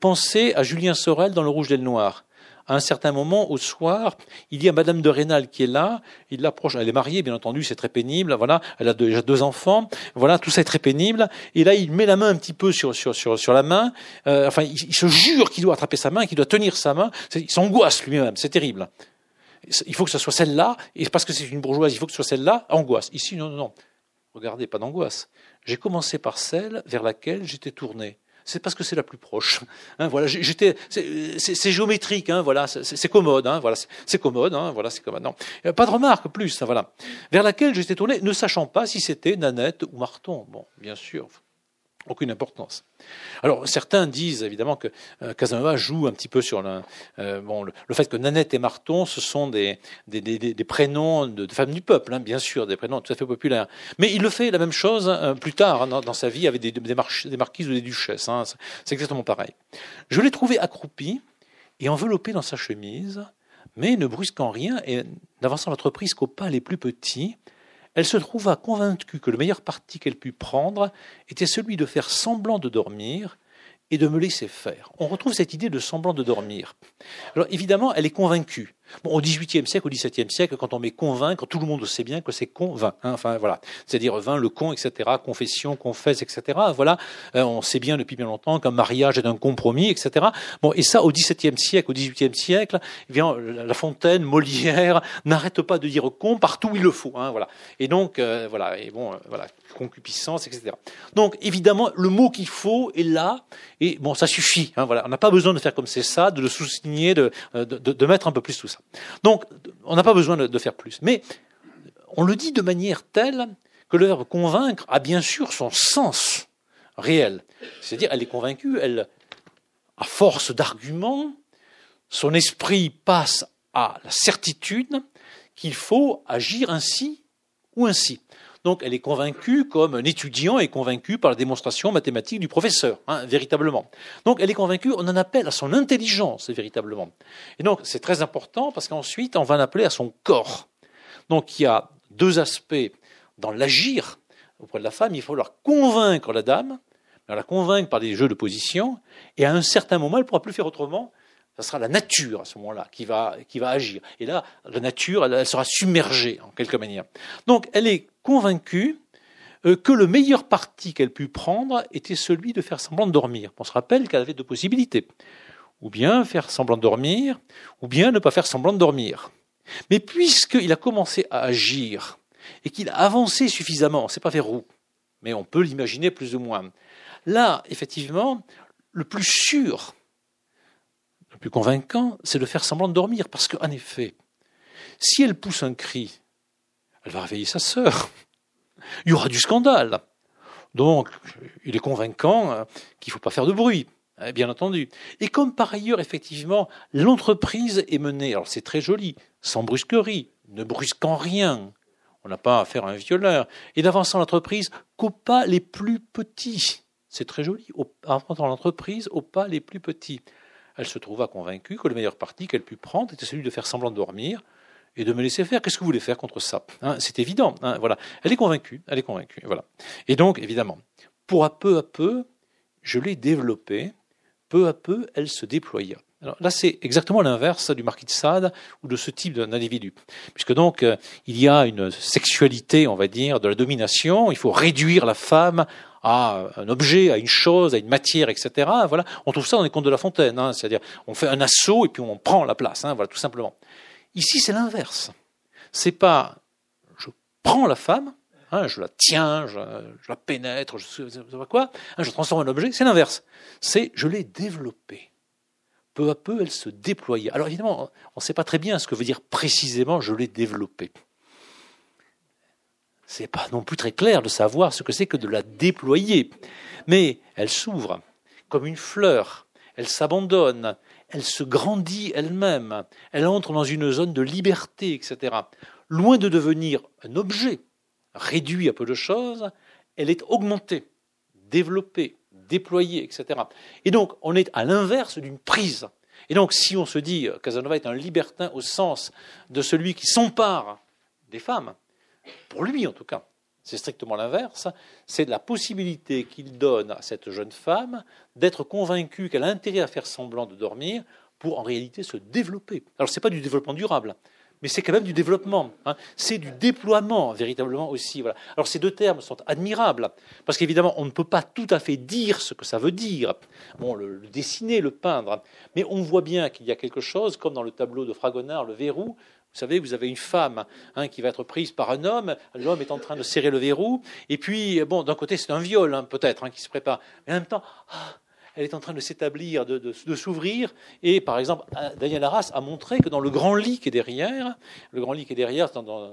Pensez à Julien Sorel dans Le Rouge et le Noir. À un certain moment, au soir, il y a Madame de Rênal qui est là, il l'approche, elle est mariée, bien entendu, c'est très pénible, voilà, elle a déjà deux enfants, voilà, tout ça est très pénible, et là, il met la main un petit peu sur, sur, sur, sur la main, euh, enfin, il, se jure qu'il doit attraper sa main, qu'il doit tenir sa main, il s'angoisse lui-même, c'est terrible. Il faut que ce soit celle-là, et parce que c'est une bourgeoise, il faut que ce soit celle-là, angoisse. Ici, non, non, non. Regardez, pas d'angoisse. J'ai commencé par celle vers laquelle j'étais tourné. C'est parce que c'est la plus proche. Hein, voilà, j'étais, c'est géométrique, hein, voilà, c'est commode, hein, voilà, c'est commode, hein, voilà, c'est commode. Non, pas de remarque plus, hein, voilà. Vers laquelle j'étais tourné, ne sachant pas si c'était Nanette ou Marton. Bon, bien sûr, aucune importance. Alors certains disent évidemment que euh, Casanova joue un petit peu sur le, euh, le, fait que Nanette et Marton, ce sont des, prénoms de, femmes du peuple, hein, bien sûr, des prénoms tout à fait populaires. Mais il le fait la même chose euh, plus tard hein, dans, sa vie avec des, des, marquises ou des duchesses. Hein, c'est exactement pareil. Je l'ai trouvé accroupi et enveloppé dans sa chemise, mais ne brusquant rien et n'avançant l'entreprise qu'aux pas les plus petits, elle se trouva convaincue que le meilleur parti qu'elle put prendre était celui de faire semblant de dormir et de me laisser faire. On retrouve cette idée de semblant de dormir. Alors évidemment, elle est convaincue. Au XVIIIe siècle, au XVIIe siècle, quand on met convaincre, tout le monde sait bien que c'est convainc. Hein, enfin voilà, c'est-à-dire vin, le con, etc., confession, confesse, etc. Voilà, euh, on sait bien depuis bien longtemps qu'un mariage est un compromis, etc. Bon, et ça, au XVIIe siècle, au XVIIIe siècle, eh La Fontaine, Molière n'arrêtent pas de dire con partout où il le faut. Hein, voilà. Et donc, euh, voilà, et bon, euh, voilà, concupiscence, etc. Donc, évidemment, le mot qu'il faut est là, et bon, ça suffit. Hein, voilà, on n'a pas besoin de faire comme c'est ça, de le souligner, de, de, de mettre un peu plus tout ça. Donc, on n'a pas besoin de, faire plus. Mais on le dit de manière telle que le verbe convaincre a bien sûr son sens réel. C'est-à-dire, elle est convaincue, elle, à force d'arguments, son esprit passe à la certitude qu'il faut agir ainsi ou ainsi. Donc elle est convaincue comme un étudiant est convaincu par la démonstration mathématique du professeur, hein, véritablement. Donc elle est convaincue, on en appelle à son intelligence, véritablement. Et donc c'est très important parce qu'ensuite on va en appeler à son corps. Donc il y a deux aspects dans l'agir auprès de la femme, il faut leur convaincre la dame, la convaincre par des jeux de position, et à un certain moment, elle ne pourra plus faire autrement ce sera la nature à ce moment-là qui va, qui va agir. Et là, la nature, elle, sera submergée en quelque manière. Donc, elle est convaincue euh, que le meilleur parti qu'elle put prendre était celui de faire semblant de dormir. On se rappelle qu'elle avait deux possibilités. Ou bien faire semblant de dormir, ou bien ne pas faire semblant de dormir. Mais puisqu'il a commencé à agir et qu'il a avancé suffisamment, c'est pas vers où, mais on peut l'imaginer plus ou moins. Là, effectivement, le plus sûr, le plus convaincant, c'est de faire semblant de dormir, parce qu'en effet, si elle pousse un cri, elle va réveiller sa sœur. Il y aura du scandale. Donc, il est convaincant hein, qu'il ne faut pas faire de bruit, hein, bien entendu. Et comme par ailleurs, effectivement, l'entreprise est menée, alors c'est très joli, sans brusquerie, ne brusquant rien, on n'a pas affaire à un violeur, et d'avançant l'entreprise qu'aux pas les plus petits. C'est très joli, avançant l'entreprise aux pas les plus petits elle se trouva convaincue que le meilleur parti qu'elle put prendre était celui de faire semblant de dormir et de me laisser faire. Qu'est-ce que vous voulez faire contre ça? Hein, C'est évident. Hein, voilà. Elle est convaincue. Elle est convaincue. Voilà. Et donc, évidemment, pour à peu à peu, je l'ai développée. Peu à peu, elle se déploya. Alors là, c'est exactement l'inverse du marquis de Sade ou de ce type d'individu. Puisque donc, euh, il y a une sexualité, on va dire, de la domination. Il faut réduire la femme à un objet, à une chose, à une matière, etc. Voilà, on trouve ça dans les contes de La Fontaine, hein. c'est-à-dire on fait un assaut et puis on prend la place, voilà, tout simplement. Ici, c'est l'inverse. C'est pas je prends la femme, hein, je la tiens, je, la pénètre, je ne sais quoi, je transforme un objet. C'est l'inverse. C'est je l'ai développée. Peu à peu, elle se déployait. Alors évidemment, on ne sait pas très bien ce que veut dire précisément je l'ai développée c'est pas non plus très clair de savoir ce que c'est que de la déployer. Mais elle s'ouvre comme une fleur, elle s'abandonne, elle se grandit elle-même, elle entre dans une zone de liberté, etc. Loin de devenir un objet réduit à peu de choses, elle est augmentée, développée, déployée, etc. Et donc, on est à l'inverse d'une prise. Et donc, si on se dit Casanova est un libertin au sens de celui qui s'empare des femmes, pour lui en tout cas. C'est strictement l'inverse. C'est la possibilité qu'il donne à cette jeune femme d'être convaincue qu'elle a intérêt à faire semblant de dormir pour en réalité se développer. Alors ce n'est pas du développement durable, mais c'est quand même du développement. Hein. C'est du déploiement véritablement aussi. Voilà. Alors ces deux termes sont admirables parce qu'évidemment on ne peut pas tout à fait dire ce que ça veut dire. Bon, le, le dessiner, le peindre, mais on voit bien qu'il y a quelque chose comme dans le tableau de Fragonard, le verrou, vous savez, vous avez une femme hein, qui va être prise par un homme, l'homme est en train de serrer le verrou, et puis, bon, d'un côté, c'est un viol, hein, peut-être, hein, qui se prépare, mais en même temps, ah, elle est en train de s'établir, de, s'ouvrir, et par exemple, Daniel Arras a montré que dans le grand lit qui est derrière, le grand lit qui est derrière, dans,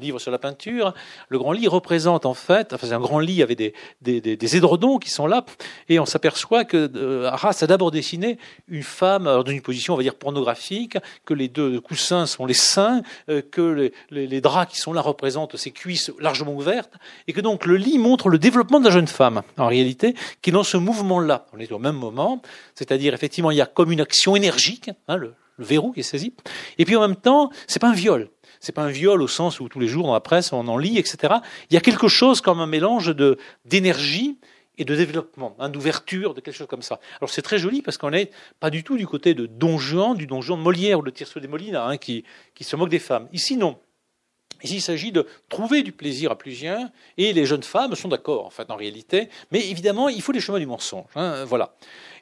livre sur la peinture, le grand lit représente en fait, enfin c'est un grand lit avec des, édredons qui sont là, et on s'aperçoit que euh, Arras a d'abord dessiné une femme dans une position, on va dire, pornographique, que les deux coussins sont les seins, euh, que les, les, draps qui sont là représentent ses cuisses largement ouvertes, et que donc le lit montre le développement de la jeune femme, en réalité, qui est dans ce mouvement-là. On est au même moment, c'est-à-dire effectivement il y a comme une action énergique, hein, le, verrou qui est saisi, et puis en même temps, c'est pas un viol c'est pas un viol au sens où tous les jours dans la presse on en lit, etc. Il y a quelque chose comme un mélange de d'énergie et de développement, hein, d'ouverture, de quelque chose comme ça. Alors c'est très joli parce qu'on n'est pas du tout du côté de Don Juan, du Don Juan de Molière ou de Tirso des Molinas, hein, qui, qui se moque des femmes. Ici, non. Ici, il s'agit de trouver du plaisir à plusieurs, et les jeunes femmes sont d'accord, en en réalité. Mais évidemment, il faut les chemins du mensonge. Hein, voilà.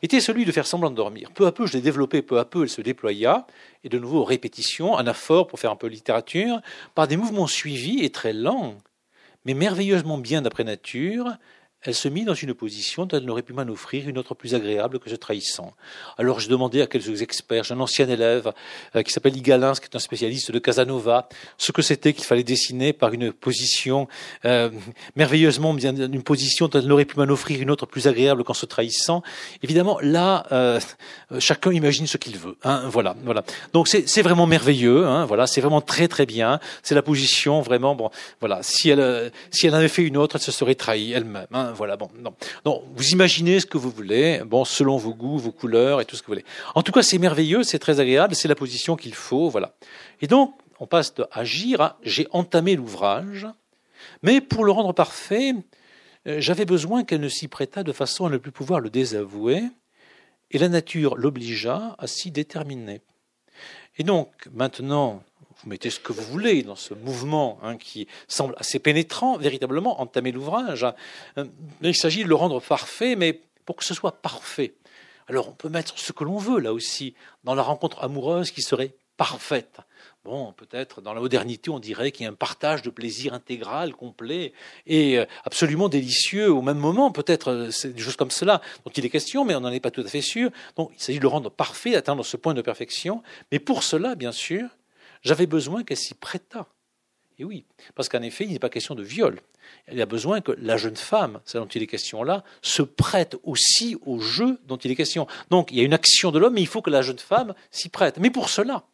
Était celui de faire semblant de dormir. Peu à peu, je l'ai développé, peu à peu, elle se déploya, et de nouveau, répétition, un effort pour faire un peu littérature, par des mouvements suivis et très lents, mais merveilleusement bien d'après nature, elle se mit dans une position dont elle n'aurait pu m'en offrir une autre plus agréable que ce trahissant. Alors je demandais à quelques experts, un ancien élève euh, qui s'appelle Igalins, qui est un spécialiste de Casanova, ce que c'était qu'il fallait dessiner par une position euh, merveilleusement bien, une position dont elle n'aurait pu m'en offrir une autre plus agréable qu'en se trahissant. Évidemment, là, euh, chacun imagine ce qu'il veut. Hein, voilà, voilà. Donc c'est vraiment merveilleux. Hein, voilà, c'est vraiment très très bien. C'est la position vraiment. Bon, voilà. Si elle si elle avait fait une autre, elle se serait trahie elle-même. Hein, voilà, bon, non. non. Vous imaginez ce que vous voulez, bon, selon vos goûts, vos couleurs et tout ce que vous voulez. En tout cas, c'est merveilleux, c'est très agréable, c'est la position qu'il faut, voilà. Et donc, on passe de agir à j'ai entamé l'ouvrage, mais pour le rendre parfait, euh, j'avais besoin qu'elle ne s'y prêtât de façon à ne plus pouvoir le désavouer, et la nature l'obligea à s'y déterminer. Et donc, maintenant, vous mettez ce que vous voulez dans ce mouvement hein, qui semble assez pénétrant, véritablement, entamer l'ouvrage. Euh, il s'agit de le rendre parfait, mais pour que ce soit parfait. Alors on peut mettre ce que l'on veut là aussi dans la rencontre amoureuse qui serait parfaite. Bon, peut-être dans la modernité, on dirait qu'il y a un partage de plaisir intégral, complet et euh, absolument délicieux au même moment. Peut-être euh, c'est des choses comme cela dont il est question, mais on n'en est pas tout à fait sûr. Donc il s'agit de le rendre parfait, d'atteindre ce point de perfection. Mais pour cela, bien sûr, j'avais besoin qu'elle s'y prêtât. Et oui, parce qu'en effet, il n'est pas question de viol. Il y a besoin que la jeune femme, c'est dont il est question là, se prête aussi au jeu dont il est question. Donc il y a une action de l'homme, mais il faut que la jeune femme s'y prête. Mais pour cela,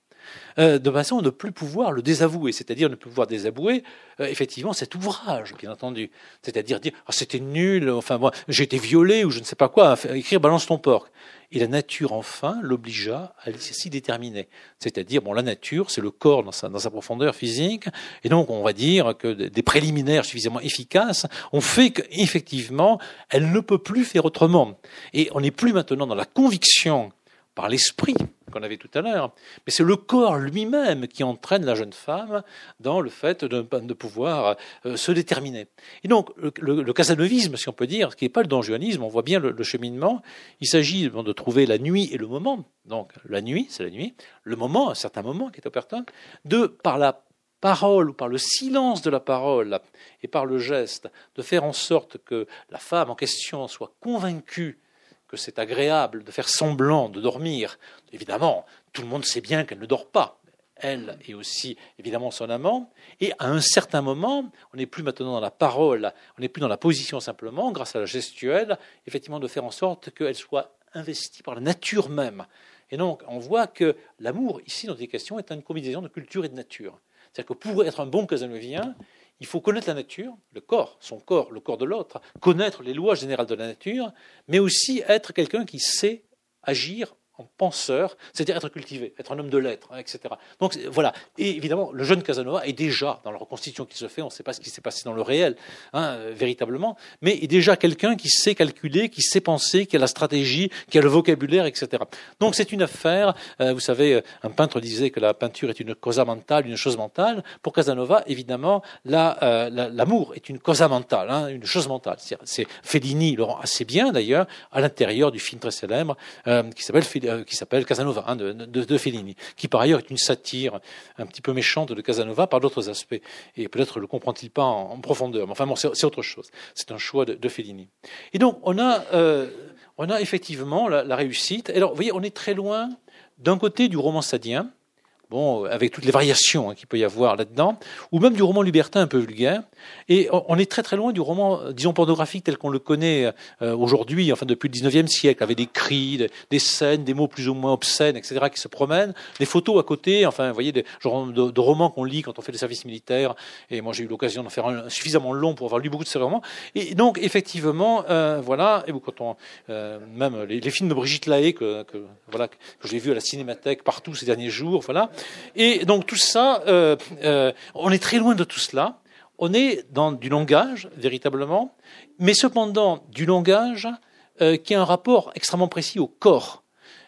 euh, de façon à ne plus pouvoir le désavouer, c'est-à-dire ne plus pouvoir désavouer euh, effectivement cet ouvrage, bien entendu. C'est-à-dire dire ah, c'était nul, enfin moi j'ai été violé ou je ne sais pas quoi, écrire balance ton porc. Et la nature enfin l'obligea à s'y déterminer. C'est-à-dire bon la nature c'est le corps dans sa, dans sa profondeur physique, et donc on va dire que des préliminaires suffisamment efficaces ont fait qu'effectivement elle ne peut plus faire autrement. Et on n'est plus maintenant dans la conviction par l'esprit qu'on avait tout à l'heure, mais c'est le corps lui-même qui entraîne la jeune femme dans le fait de, de pouvoir euh, se déterminer. Et donc, le, casanovisme, si on peut dire, ce qui n'est pas le donjuanisme, on voit bien le, cheminement, il s'agit de trouver la nuit et le moment, donc la nuit, c'est la nuit, le moment, un certain moment qui est opportun, de, par la parole ou par le silence de la parole et par le geste, de faire en sorte que la femme en question soit convaincue que c'est agréable de faire semblant de dormir. Évidemment, tout le monde sait bien qu'elle ne dort pas. Elle et aussi évidemment son amant. Et à un certain moment, on n'est plus maintenant dans la parole, on n'est plus dans la position simplement, grâce à la gestuelle, effectivement de faire en sorte qu'elle soit investie par la nature même. Et donc, on voit que l'amour, ici, dans des questions, est une combinaison de culture et de nature. C'est-à-dire que pour être un bon casanovien, il faut connaître la nature, le corps, son corps, le corps de l'autre, connaître les lois générales de la nature, mais aussi être quelqu'un qui sait agir en penseur, c'est-à-dire être cultivé, être un homme de lettres, hein, etc. Donc voilà. Et évidemment, le jeune Casanova est déjà dans la reconstitution qui se fait, on ne sait pas ce qui s'est passé dans le réel, hein, véritablement, mais est déjà quelqu'un qui sait calculer, qui sait penser, qui a la stratégie, qui a le vocabulaire, etc. Donc c'est une affaire. Euh, vous savez, euh, un peintre disait que la peinture est une causa mentale, une chose mentale. Pour Casanova, évidemment, euh, l'amour est une causa mentale, hein, une chose mentale. C'est Fellini le rend assez bien d'ailleurs à l'intérieur du film très célèbre qui s'appelle euh, qui s'appelle Casanova, hein, de, Fellini, qui par ailleurs est une satire un petit peu méchante de Casanova par d'autres aspects. Et peut-être le comprend-il pas en, profondeur. Mais enfin bon, c'est autre chose. C'est un choix de, Fellini. Et donc, on a, euh, on a effectivement la, réussite. Alors, vous voyez, on est très loin d'un côté du roman sadien, bon, avec toutes les variations hein, qu'il peut y avoir là-dedans, ou même du roman libertin un peu vulgaire. Et on est très très loin du roman, disons, pornographique tel qu'on le connaît euh, aujourd'hui, enfin depuis le 19e siècle, avec des cris, des scènes, des mots plus ou moins obscènes, etc., qui se promènent, des photos à côté, enfin, vous voyez, des genres de, romans qu'on lit quand on fait le service militaire. Et moi, j'ai eu l'occasion d'en faire un suffisamment long pour avoir lu beaucoup de ces romans. Et donc, effectivement, euh, voilà, et quand on, euh, même les, films de Brigitte Lahaye que, que voilà que j'ai vu à la cinémathèque partout ces derniers jours, voilà. Et donc tout ça, euh, euh, on est très loin de tout cela. On est dans du langage véritablement, mais cependant du langage euh, qui a un rapport extrêmement précis au corps.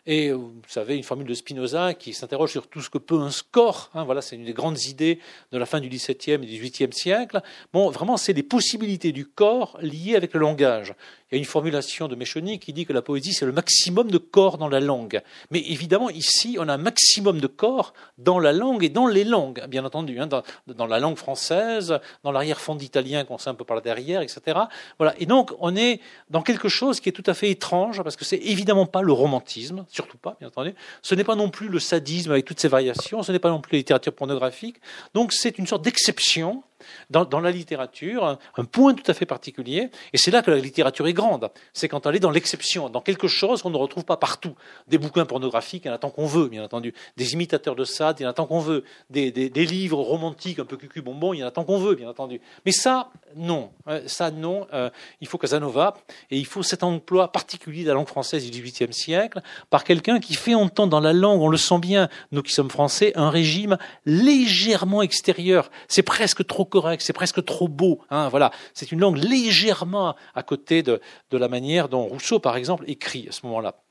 Et vous savez, une formule de Spinoza qui s'interroge sur tout ce que peut un score. Hein, voilà, c'est une des grandes idées de la fin du XVIIe et du XVIIIe siècle. Bon, vraiment, c'est les possibilités du corps liées avec le langage. Il y a une formulation de Méchoni qui dit que la poésie, c'est le maximum de corps dans la langue. Mais évidemment, ici, on a un maximum de corps dans la langue et dans les langues, bien entendu. Hein, dans, la langue française, dans l'arrière-fond d'italien qu'on sait un peu par derrière, etc. Voilà. Et donc, on est dans quelque chose qui est tout à fait étrange, parce que c'est évidemment pas le romantisme, surtout pas, bien entendu. Ce n'est pas non plus le sadisme avec toutes ses variations, ce n'est pas non plus la littérature pornographique. Donc, c'est une sorte d'exception dans, la littérature, un, point tout à fait particulier, et c'est là que la littérature est grande, c'est quand elle est dans l'exception, dans quelque chose qu'on ne retrouve pas partout. Des bouquins pornographiques, il y en a tant qu'on veut, bien entendu, des imitateurs de Sade, il y en a tant qu'on veut, des, livres romantiques un peu cucu bonbon, il y en a tant qu'on veut, bien entendu. Mais ça, non, euh, ça, non, euh, il faut Casanova, et il faut cet emploi particulier de la langue française du XVIIIe siècle, par quelqu'un qui fait entendre dans la langue, on le sent bien, nous qui sommes français, un régime légèrement extérieur. C'est presque trop c'est presque trop beau. Hein, voilà, c'est une langue légèrement à côté de, la manière dont Rousseau, par exemple, écrit à ce moment-là.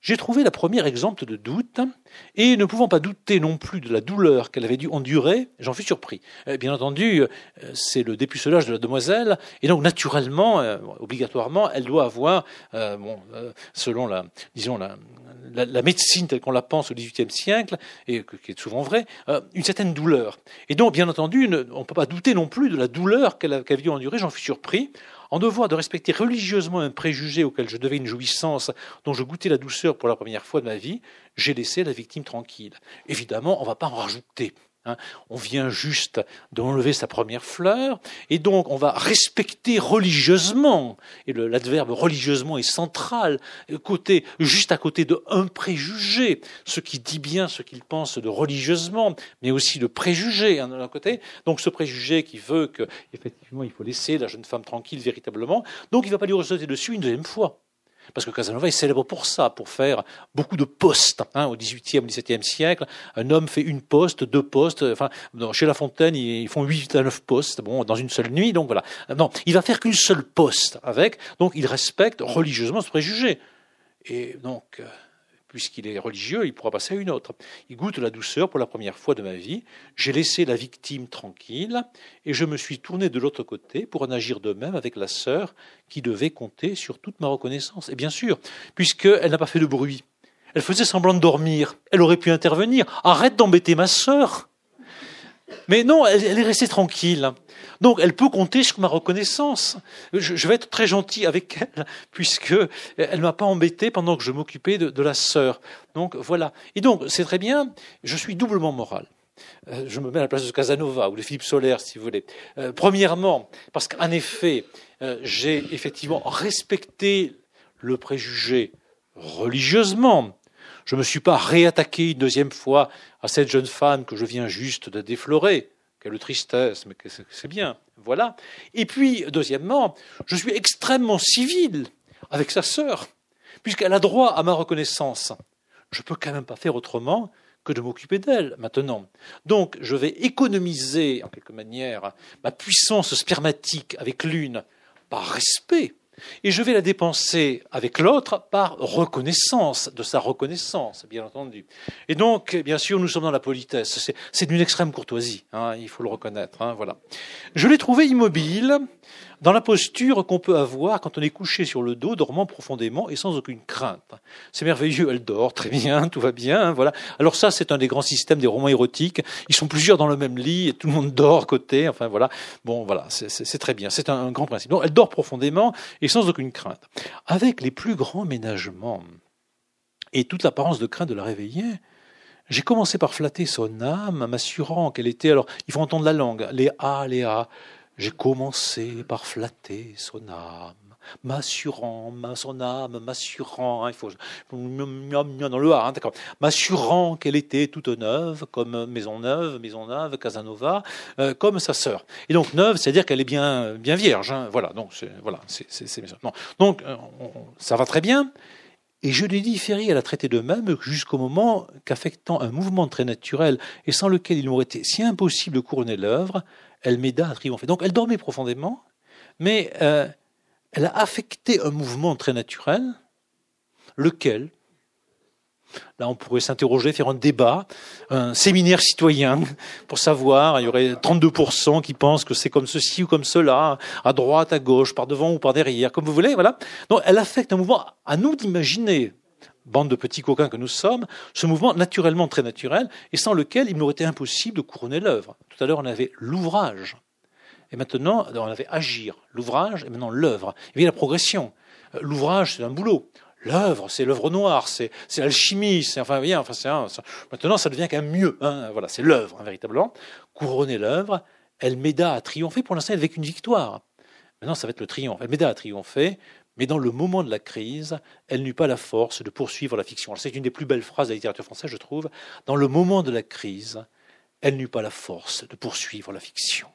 J'ai trouvé la première exemple de doute, et ne pouvant pas douter non plus de la douleur qu'elle avait dû endurer, j'en fus surpris. Euh, bien entendu, euh, c'est le dépucelage de la demoiselle, et donc naturellement, euh, obligatoirement, elle doit avoir, selon la, disons la, la, médecine telle qu'on la pense au XVIIIe siècle, et qui est souvent vrai, une certaine douleur. Et donc, bien entendu, on ne peut pas douter non plus de la douleur qu'elle avait dû endurer, j'en fus surpris en devoir de respecter religieusement un préjugé auquel je devais une jouissance dont je goûtais la douceur pour la première fois de ma vie, j'ai laissé la victime tranquille. Évidemment, on ne va pas en rajouter. Hein. On vient juste d'enlever sa première fleur, et donc on va respecter religieusement, et l'adverbe religieusement est central, côté, juste à côté de un préjugé, ce qui dit bien ce qu'il pense de religieusement, mais aussi de préjugé hein, d'un côté. Donc ce préjugé qui veut qu'effectivement il faut laisser la jeune femme tranquille véritablement, donc il ne va pas lui ressauter dessus une deuxième fois. Parce que Casanova est célèbre pour ça, pour faire beaucoup de postes. Hein, au XVIIIe, XVIIe siècle, un homme fait une poste, deux postes. Enfin, chez La Fontaine, ils font huit à neuf postes, bon, dans une seule nuit. Donc voilà. Non, il va faire qu'une seule poste avec. Donc il respecte religieusement ce préjugé. Et donc. Puisqu'il est religieux, il pourra passer à une autre. Il goûte la douceur pour la première fois de ma vie. J'ai laissé la victime tranquille et je me suis tourné de l'autre côté pour en agir de même avec la sœur qui devait compter sur toute ma reconnaissance. Et bien sûr, puisqu'elle n'a pas fait de bruit, elle faisait semblant de dormir, elle aurait pu intervenir. Arrête d'embêter ma sœur. Mais non, elle, est restée tranquille. Donc, elle peut compter sur ma reconnaissance. Je, vais être très gentil avec elle, puisque elle m'a pas embêté pendant que je m'occupais de, la sœur. Donc, voilà. Et donc, c'est très bien. Je suis doublement moral. Euh, je me mets à la place de Casanova ou de Philippe Solaire, si vous voulez. Euh, premièrement, parce qu'en effet, euh, j'ai effectivement respecté le préjugé religieusement. Je ne me suis pas réattaqué une deuxième fois à cette jeune femme que je viens juste de déflorer. Quelle tristesse, mais c'est bien. Voilà. Et puis, deuxièmement, je suis extrêmement civil avec sa sœur, puisqu'elle a droit à ma reconnaissance. Je ne peux quand même pas faire autrement que de m'occuper d'elle maintenant. Donc, je vais économiser, en quelque manière, ma puissance spermatique avec l'une par respect et je vais la dépenser avec l'autre par reconnaissance, de sa reconnaissance, bien entendu. Et donc, bien sûr, nous sommes dans la politesse. C'est d'une extrême courtoisie, hein, il faut le reconnaître. Hein, voilà. Je l'ai trouvé immobile, dans la posture qu'on peut avoir quand on est couché sur le dos, dormant profondément et sans aucune crainte. C'est merveilleux, elle dort très bien, tout va bien, voilà. Alors ça, c'est un des grands systèmes des romans érotiques. Ils sont plusieurs dans le même lit et tout le monde dort côté. Enfin voilà. Bon, voilà, c'est très bien. C'est un, grand principe. Donc, elle dort profondément et sans aucune crainte. Avec les plus grands ménagements et toute l'apparence de crainte de la réveiller, J'ai commencé par flatter son âme, m'assurant qu'elle était. Alors, il faut entendre la langue, les A, les A. J'ai commencé par flatter son âme m'assurant, son âme, m'assurant, hein, il faut dans le A, hein, m'assurant qu'elle était toute neuve, comme Maison Neuve, Maison Neuve, Casanova, euh, comme sa sœur. Et donc neuve, c'est-à-dire qu'elle est bien, bien vierge. Hein, voilà, donc c'est, voilà, c'est, donc euh, ça va très bien. Et je lui dis, Ferry, elle a traité de même jusqu'au moment qu'affectant un mouvement très naturel et sans lequel il m'aurait été si impossible de couronner l'œuvre, elle m'aida à triompher. Donc elle dormait profondément, mais euh, elle a affecté un mouvement très naturel, lequel, là on pourrait s'interroger, faire un débat, un séminaire citoyen pour savoir, il y aurait 32% qui pensent que c'est comme ceci ou comme cela, à droite, à gauche, par devant ou par derrière, comme vous voulez, voilà. Donc elle affecte un mouvement, à nous d'imaginer, bande de petits coquins que nous sommes, ce mouvement naturellement très naturel, et sans lequel il m'aurait été impossible de couronner l'œuvre. Tout à l'heure on avait l'ouvrage, et maintenant, on avait agir, l'ouvrage, et maintenant l'œuvre. Il y a la progression. Euh, l'ouvrage, c'est un boulot. L'œuvre, c'est l'œuvre noire, c'est, l'alchimie, c'est enfin, bien, enfin, c'est maintenant, ça devient même mieux. Hein, voilà, c'est l'œuvre, hein, véritablement. Couronner l'œuvre, elle m'aida à triompher. Pour l'instant, avec une victoire. Maintenant, ça va être le triomphe. Elle m'aida à triompher, mais dans le moment de la crise, elle n'eut pas la force de poursuivre la fiction. C'est une des plus belles phrases de la littérature française, je trouve. Dans le moment de la crise, elle n'eut pas la force de poursuivre la fiction.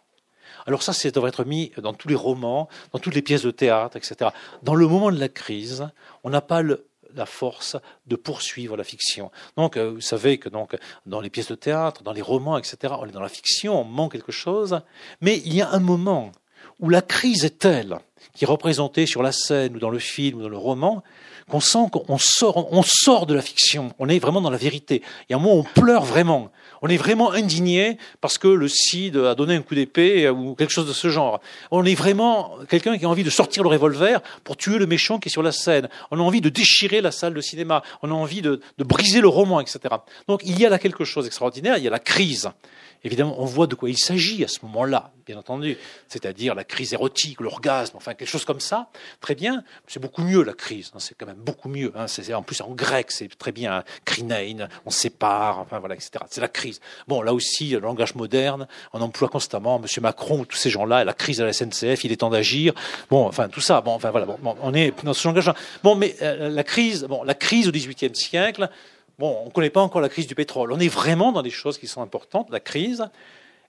Alors ça, ça devrait être mis dans tous les romans, dans toutes les pièces de théâtre, etc. Dans le moment de la crise, on n'a pas la force de poursuivre la fiction. Donc, euh, vous savez que donc, dans les pièces de théâtre, dans les romans, etc., on est dans la fiction, on manque quelque chose, mais il y a un moment où la crise est telle, qui est représentée sur la scène ou dans le film ou dans le roman, qu'on sent qu'on sort, on sort de la fiction, on est vraiment dans la vérité. Y a un moment on pleure vraiment on est vraiment indigné parce que le CID a donné un coup d'épée ou quelque chose de ce genre. On est vraiment quelqu'un qui a envie de sortir le revolver pour tuer le méchant qui est sur la scène. On a envie de déchirer la salle de cinéma. On a envie de, de briser le roman, etc. Donc il y a là quelque chose d'extraordinaire. Il y a la crise. Évidemment, on voit de quoi il s'agit à ce moment-là, bien entendu, c'est-à-dire la crise érotique, l'orgasme, enfin quelque chose comme ça. Très bien, c'est beaucoup mieux la crise, hein, c'est quand même beaucoup mieux. Hein, en plus en grec, c'est très bien, hein, krinein, on sépare, enfin voilà, etc. C'est la crise. Bon, là aussi, le langage moderne, on emploie constamment M. Macron, tous ces gens-là, la crise à la SNCF, il est temps d'agir. Bon, enfin tout ça, bon, enfin voilà, on est dans ce langage. -là. Bon, mais euh, la crise, bon, la crise au XVIIIe siècle Bon, on ne connaît pas encore la crise du pétrole. On est vraiment dans des choses qui sont importantes. La crise,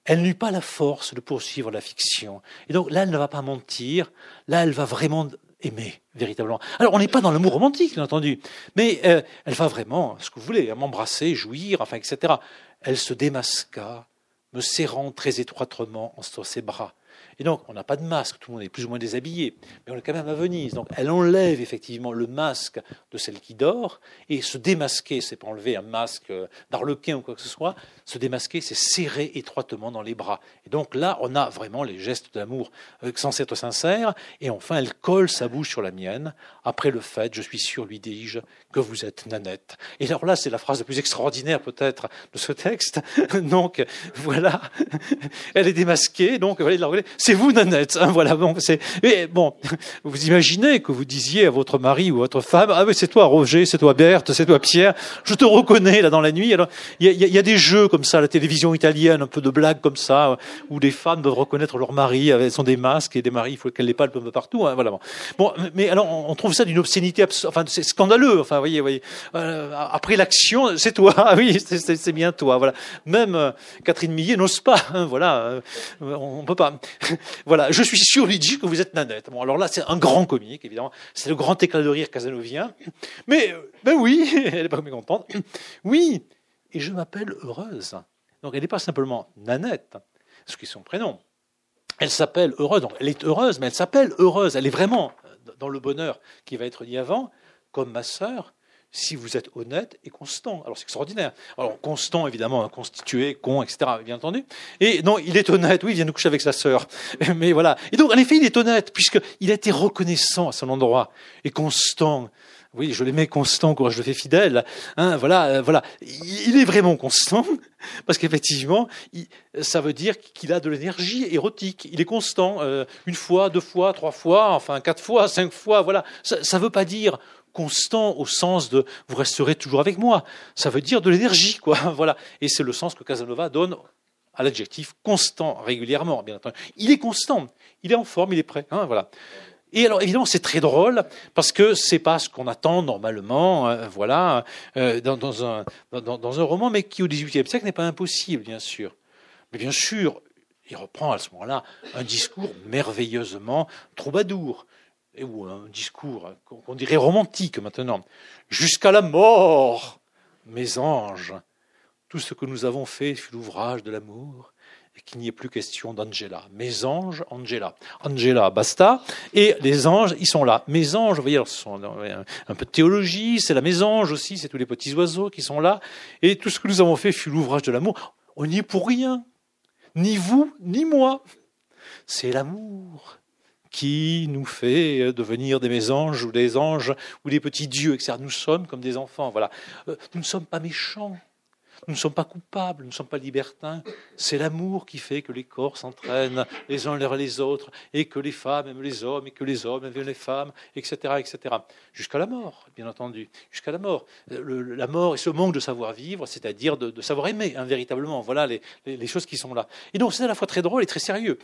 elle n'eut pas la force de poursuivre la fiction. Et donc là, elle ne va pas mentir. Là, elle va vraiment aimer, véritablement. Alors, on n'est pas dans l'amour romantique, bien entendu, mais euh, elle va vraiment, ce que vous voulez, m'embrasser, jouir, enfin, etc. Elle se démasqua, me serrant très étroitement entre ses bras. Et donc, on n'a pas de masque, tout le monde est plus ou moins déshabillé, mais on est quand même à Venise. Donc, elle enlève effectivement le masque de celle qui dort, et se démasquer, c'est pas enlever un masque d'arlequin ou quoi que ce soit, se démasquer, c'est serrer étroitement dans les bras. Et donc là, on a vraiment les gestes d'amour euh, censés être sincères, et enfin, elle colle sa bouche sur la mienne. Après le fait, je suis sûr, lui dis-je, que vous êtes Nanette. Et alors là, c'est la phrase la plus extraordinaire peut-être de ce texte. donc, voilà, elle est démasquée, donc, c'est vous, Nanette. Hein, voilà, bon, c'est, bon, vous imaginez que vous disiez à votre mari ou votre femme, ah oui, c'est toi, Roger, c'est toi, Berthe, c'est toi, Pierre. Je te reconnais là dans la nuit. Alors, il y a, des jeux comme ça, la télévision italienne, un peu de blagues comme ça, où des femmes doivent reconnaître leur mari. Elles sont des masques et des maris, il faut qu'elles les palpent un peu partout. Hein, voilà. Bon, mais alors, on trouve ça d'une obscénité, enfin, c'est scandaleux. Enfin, voyez, voyez. Euh, après l'action, c'est toi. Ah oui, c'est bien toi. Voilà. Même euh, Catherine Millet n'ose pas. Hein, voilà, euh, on peut pas. voilà, je suis sûr, lui dit que vous êtes Nanette. Bon, alors là, c'est un grand comique, évidemment. C'est le grand éclat de rire casanovien. Mais, euh, ben oui, elle n'est pas mécontente. Oui, et je m'appelle Heureuse. Donc, elle n'est pas simplement Nanette, ce qui est son prénom. Elle s'appelle Heureuse. Donc, elle est heureuse, mais elle s'appelle Heureuse. Elle est vraiment dans le bonheur qui va être dit avant, comme ma sœur, si vous êtes honnête et constant. Alors c'est extraordinaire. Alors constant, évidemment, constitué, con, etc., bien entendu. Et non, il est honnête, oui, il vient de coucher avec sa sœur. Mais voilà. Et donc, en effet, il est honnête, puisqu'il a été reconnaissant à son endroit, et constant. Oui, je l'aimais constant, je le fais fidèle. Hein, voilà, euh, voilà. Il est vraiment constant, parce qu'effectivement, ça veut dire qu'il a de l'énergie érotique. Il est constant, euh, une fois, deux fois, trois fois, enfin quatre fois, cinq fois. Voilà. Ça ne veut pas dire constant au sens de vous resterez toujours avec moi. Ça veut dire de l'énergie, quoi. Voilà. Et c'est le sens que Casanova donne à l'adjectif constant régulièrement, bien entendu. Il est constant, il est en forme, il est prêt. Hein, voilà. Et alors évidemment c'est très drôle parce que c'est pas ce qu'on attend normalement, euh, voilà, euh, dans, un, dans, un roman, mais qui au XVIIIe siècle n'est pas impossible, bien sûr. Mais bien sûr, il reprend à ce moment-là un discours merveilleusement troubadour, ou un discours qu'on dirait romantique maintenant. Jusqu'à la mort, mes anges, tout ce que nous avons fait fut l'ouvrage de l'amour qu'il n'y ait plus question d'Angela. Mes anges, Angela. Angela, basta. Et les anges, ils sont là. Mes anges, vous voyez, alors, ce sont un peu de théologie, c'est la mésange aussi, c'est tous les petits oiseaux qui sont là. Et tout ce que nous avons fait fut l'ouvrage de l'amour. On n'y est pour rien. Ni vous, ni moi. C'est l'amour qui nous fait devenir des mésanges ou des anges ou des petits dieux, etc. Nous sommes comme des enfants. Voilà. Euh, nous ne sommes pas méchants. Nous ne sommes pas coupables, nous ne sommes pas libertins. C'est l'amour qui fait que les corps s'entraînent les uns vers les autres, et que les femmes aiment les hommes, et que les hommes aiment les femmes, etc., etc. Jusqu'à la mort, bien entendu, jusqu'à la mort. la mort et ce manque de savoir vivre, c'est-à-dire de, savoir aimer, hein, véritablement. Voilà les, choses qui sont là. Et donc c'est à la fois très drôle et très sérieux.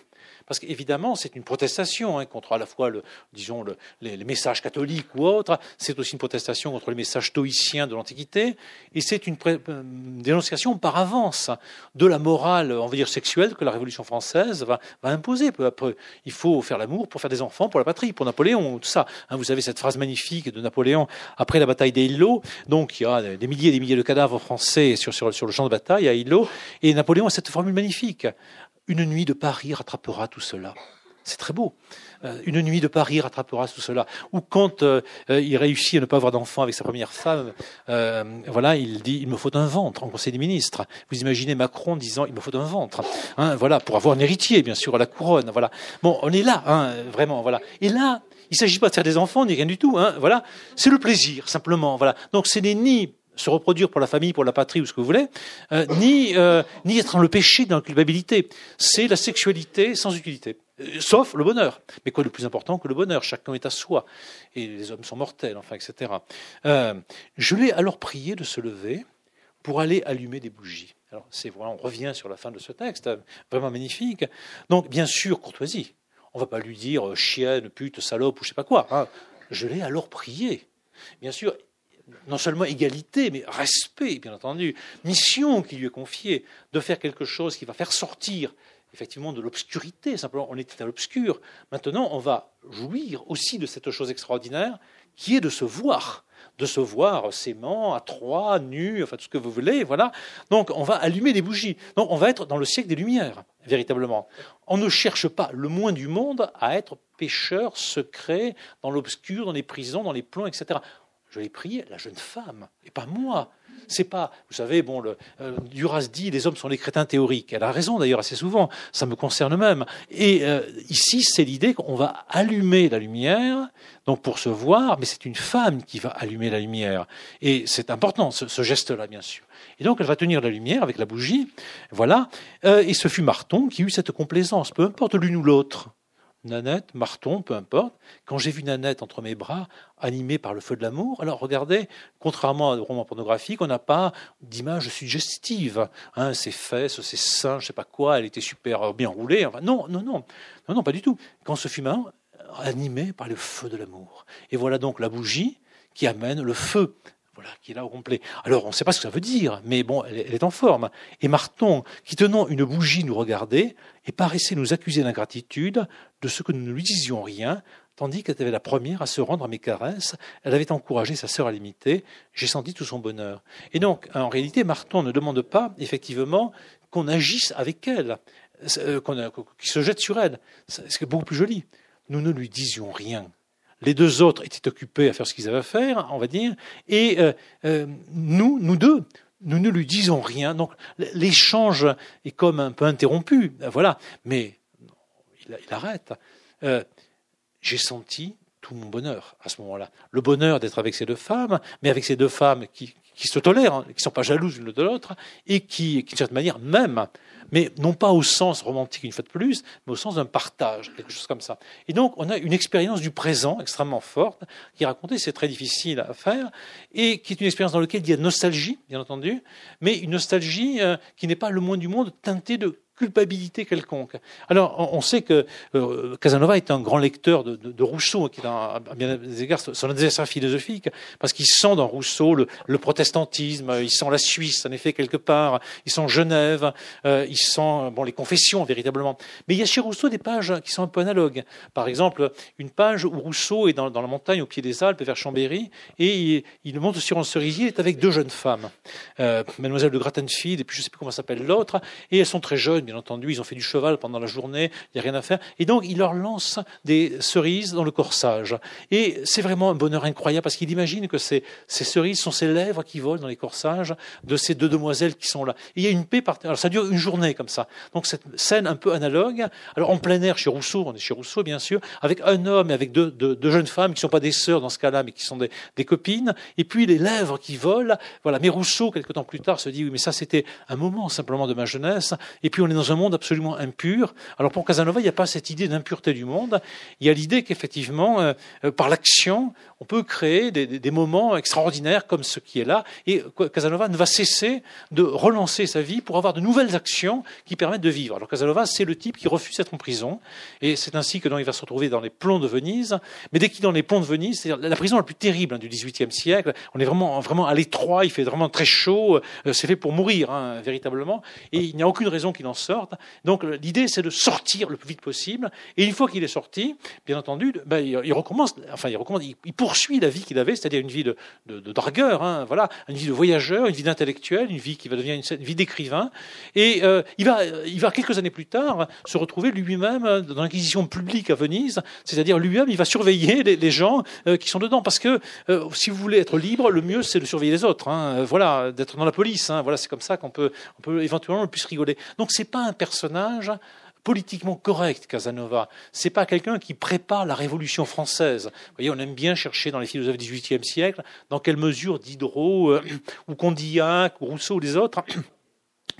Parce qu'évidemment, c'est une protestation hein, contre à la fois, disons, le, les, messages catholiques ou autres, c'est aussi une protestation contre les messages stoïciens de l'Antiquité, et c'est une euh, dénonciation par avance de la morale, on va dire, sexuelle que la Révolution française va, imposer peu à peu. Il faut faire l'amour pour faire des enfants, pour la patrie, pour Napoléon, tout ça. Hein, vous avez cette phrase magnifique de Napoléon après la bataille d'Eylau, donc il y a des milliers et des milliers de cadavres français sur, sur, sur le champ de bataille à Eylau, et Napoléon a cette formule magnifique. Une nuit de Paris rattrapera tout cela. C'est très beau. Euh, une nuit de Paris rattrapera tout cela. Ou quand euh, euh, il réussit à ne pas avoir d'enfant avec sa première femme, voilà, il dit il me faut un ventre en Conseil des ministres. Vous imaginez Macron disant il me faut un ventre, hein, voilà, pour avoir un héritier, bien sûr, à la couronne. Voilà. Bon, on est là, hein, vraiment, voilà. Et là, il ne s'agit pas de faire des enfants ni rien du tout. Hein, voilà, c'est le plaisir simplement. Voilà. Donc ce n'est ni se reproduire pour la famille, pour la patrie ou ce que vous voulez, euh, ni, euh, ni être dans le péché, dans la culpabilité. C'est la sexualité sans utilité. Euh, sauf le bonheur. Mais quoi de plus important que le bonheur? Chacun est à soi. Et les hommes sont mortels, enfin, etc. je l'ai alors prié de se lever pour aller allumer des bougies. Alors, c'est voilà, on revient sur la fin de ce texte, vraiment magnifique. Donc, bien sûr, courtoisie. On ne va pas lui dire chienne, pute, salope ou je sais pas quoi. Hein. Je l'ai alors prié. Bien sûr, non seulement égalité, mais respect, bien entendu, mission qui lui est confiée, de faire quelque chose qui va faire sortir effectivement de l'obscurité, simplement on était à l'obscur. Maintenant, on va jouir aussi de cette chose extraordinaire qui est de se voir, de se voir s'aimant, à trois, nu, enfin tout ce que vous voulez, voilà. Donc on va allumer des bougies. Donc on va être dans le siècle des Lumières, véritablement. On ne cherche pas le moins du monde à être pécheur secret dans l'obscur, dans les prisons, dans les plombs, etc. Je l'ai prié, la jeune femme, et pas moi. C'est pas, vous savez, bon, le, euh, Duras dit les hommes sont les crétins théoriques. Elle a raison d'ailleurs assez souvent. Ça me concerne même. Et euh, ici, c'est l'idée qu'on va allumer la lumière, donc pour se voir, mais c'est une femme qui va allumer la lumière. Et c'est important ce, geste-là, bien sûr. Et donc elle va tenir la lumière avec la bougie, voilà. Euh, et ce fut Marton qui eut cette complaisance, peu importe l'une ou l'autre. Nanette, Marton, peu importe. Quand j'ai vu Nanette entre mes bras, animée par le feu de l'amour, alors regardez, contrairement à un roman pornographique, on n'a pas d'image suggestive. Hein, ses fesses, ses seins, je ne sais pas quoi, elle était super bien roulée. Non, non, non, non, non, pas du tout. Quand ce fut animé par le feu de l'amour. Et voilà donc la bougie qui amène le feu voilà, qui est là au complet. Alors, on ne sait pas ce que ça veut dire, mais bon, elle, est en forme. Et Marton, qui tenant une bougie nous regardait et paraissait nous accuser d'ingratitude de ce que nous ne lui disions rien, tandis qu'elle était la première à se rendre à mes caresses, elle avait encouragé sa sœur à l'imiter, j'ai senti tout son bonheur. Et donc, en réalité, Marton ne demande pas, effectivement, qu'on agisse avec elle, euh, qu'il se jette sur elle. C'est beaucoup plus joli. Nous ne lui disions rien. Les deux autres étaient occupés à faire ce qu'ils avaient à faire, on va dire, et euh, euh, nous, nous deux, nous ne lui disons rien. Donc l'échange est comme un peu interrompu, voilà. Mais il, arrête. Euh, j'ai senti tout mon bonheur à ce moment-là. Le bonheur d'être avec ces deux femmes, mais avec ces deux femmes qui, qui se tolèrent, hein, qui ne sont pas jalouses l'une de l'autre, et qui, qui, de cette manière, même mais non pas au sens romantique une fois de plus, mais au sens d'un partage, quelque chose comme ça. Et donc, on a une expérience du présent extrêmement forte, qui est racontée, c'est très difficile à faire, et qui est une expérience dans laquelle il y a nostalgie, bien entendu, mais une nostalgie euh, qui n'est pas le moins du monde teintée de culpabilité quelconque. Alors, on sait que euh, Casanova est un grand lecteur de, Rousseau, qui est à bien des égards son adversaire philosophique, parce qu'il sent dans Rousseau le, protestantisme, il sent la Suisse, en effet, quelque part, il sent Genève, euh, il sent bon, les confessions, véritablement. Mais il y a chez Rousseau des pages qui sont un peu analogues. Par exemple, une page où Rousseau est dans, dans la montagne, au pied des Alpes, vers Chambéry, et il, il monte sur un cerisier, il est avec deux jeunes femmes, euh, Mademoiselle de Grattenfield, et puis je ne sais plus comment s'appelle l'autre, et elles sont très jeunes, bien entendu, ils ont fait du cheval pendant la journée, il n'y a rien à faire. Et donc, il leur lance des cerises dans le corsage. Et c'est vraiment un bonheur incroyable parce qu'il imagine que ces, cerises sont ces lèvres qui volent dans les corsages de ces deux demoiselles qui sont là. Et il y a une paix par Alors, ça dure une journée comme ça. Donc, cette scène un peu analogue. Alors, en plein air, chez Rousseau, on est chez Rousseau, bien sûr, avec un homme et avec deux jeunes femmes qui ne sont pas des sœurs dans ce cas-là, mais qui sont des, des copines. Et puis, les lèvres qui volent. Voilà. Mais Rousseau, quelque temps plus tard, se dit, oui, mais ça, c'était un moment simplement de ma jeunesse. Et puis, on est dans un monde absolument impur. Alors pour Casanova, il n'y a pas cette idée d'impureté du monde. Il y a l'idée qu'effectivement, euh, euh, par l'action, on peut créer des, moments extraordinaires comme ce qui est là. Et Casanova ne va cesser de relancer sa vie pour avoir de nouvelles actions qui permettent de vivre. Alors Casanova, c'est le type qui refuse d'être en prison. Et c'est ainsi que donc, il va se retrouver dans les plombs de Venise. Mais dès qu'il est dans les plombs de Venise, c'est la prison la plus terrible hein, du XVIIIe siècle. On est vraiment, vraiment à l'étroit, il fait vraiment très chaud. Euh, c'est fait pour mourir, hein, véritablement. Et il n'y a aucune raison qu'il en sorte. Donc l'idée, c'est de sortir le plus vite possible. Et une fois qu'il est sorti, bien entendu, ben, il, recommence, enfin il recommence, il, poursuit la vie qu'il avait, c'est-à-dire une vie de, de, dragueur, hein, voilà, une vie de voyageur, une vie d'intellectuel, une vie qui va devenir une, vie d'écrivain. Et euh, il va, il va quelques années plus tard se retrouver lui-même dans l'inquisition publique à Venise, c'est-à-dire lui-même, il va surveiller les, gens euh, qui sont dedans, parce que euh, si vous voulez être libre, le mieux c'est de surveiller les autres. Hein, voilà, d'être dans la police. Hein, voilà, c'est comme ça qu'on peut, on peut éventuellement le plus rigoler. Donc c'est pas un personnage personnage politiquement correct, Casanova. C'est pas quelqu'un qui prépare la Révolution française. Vous voyez, on aime bien chercher dans les philosophes du XVIIIe siècle dans quelle mesure Diderot euh, ou Condillac ou Rousseau ou les autres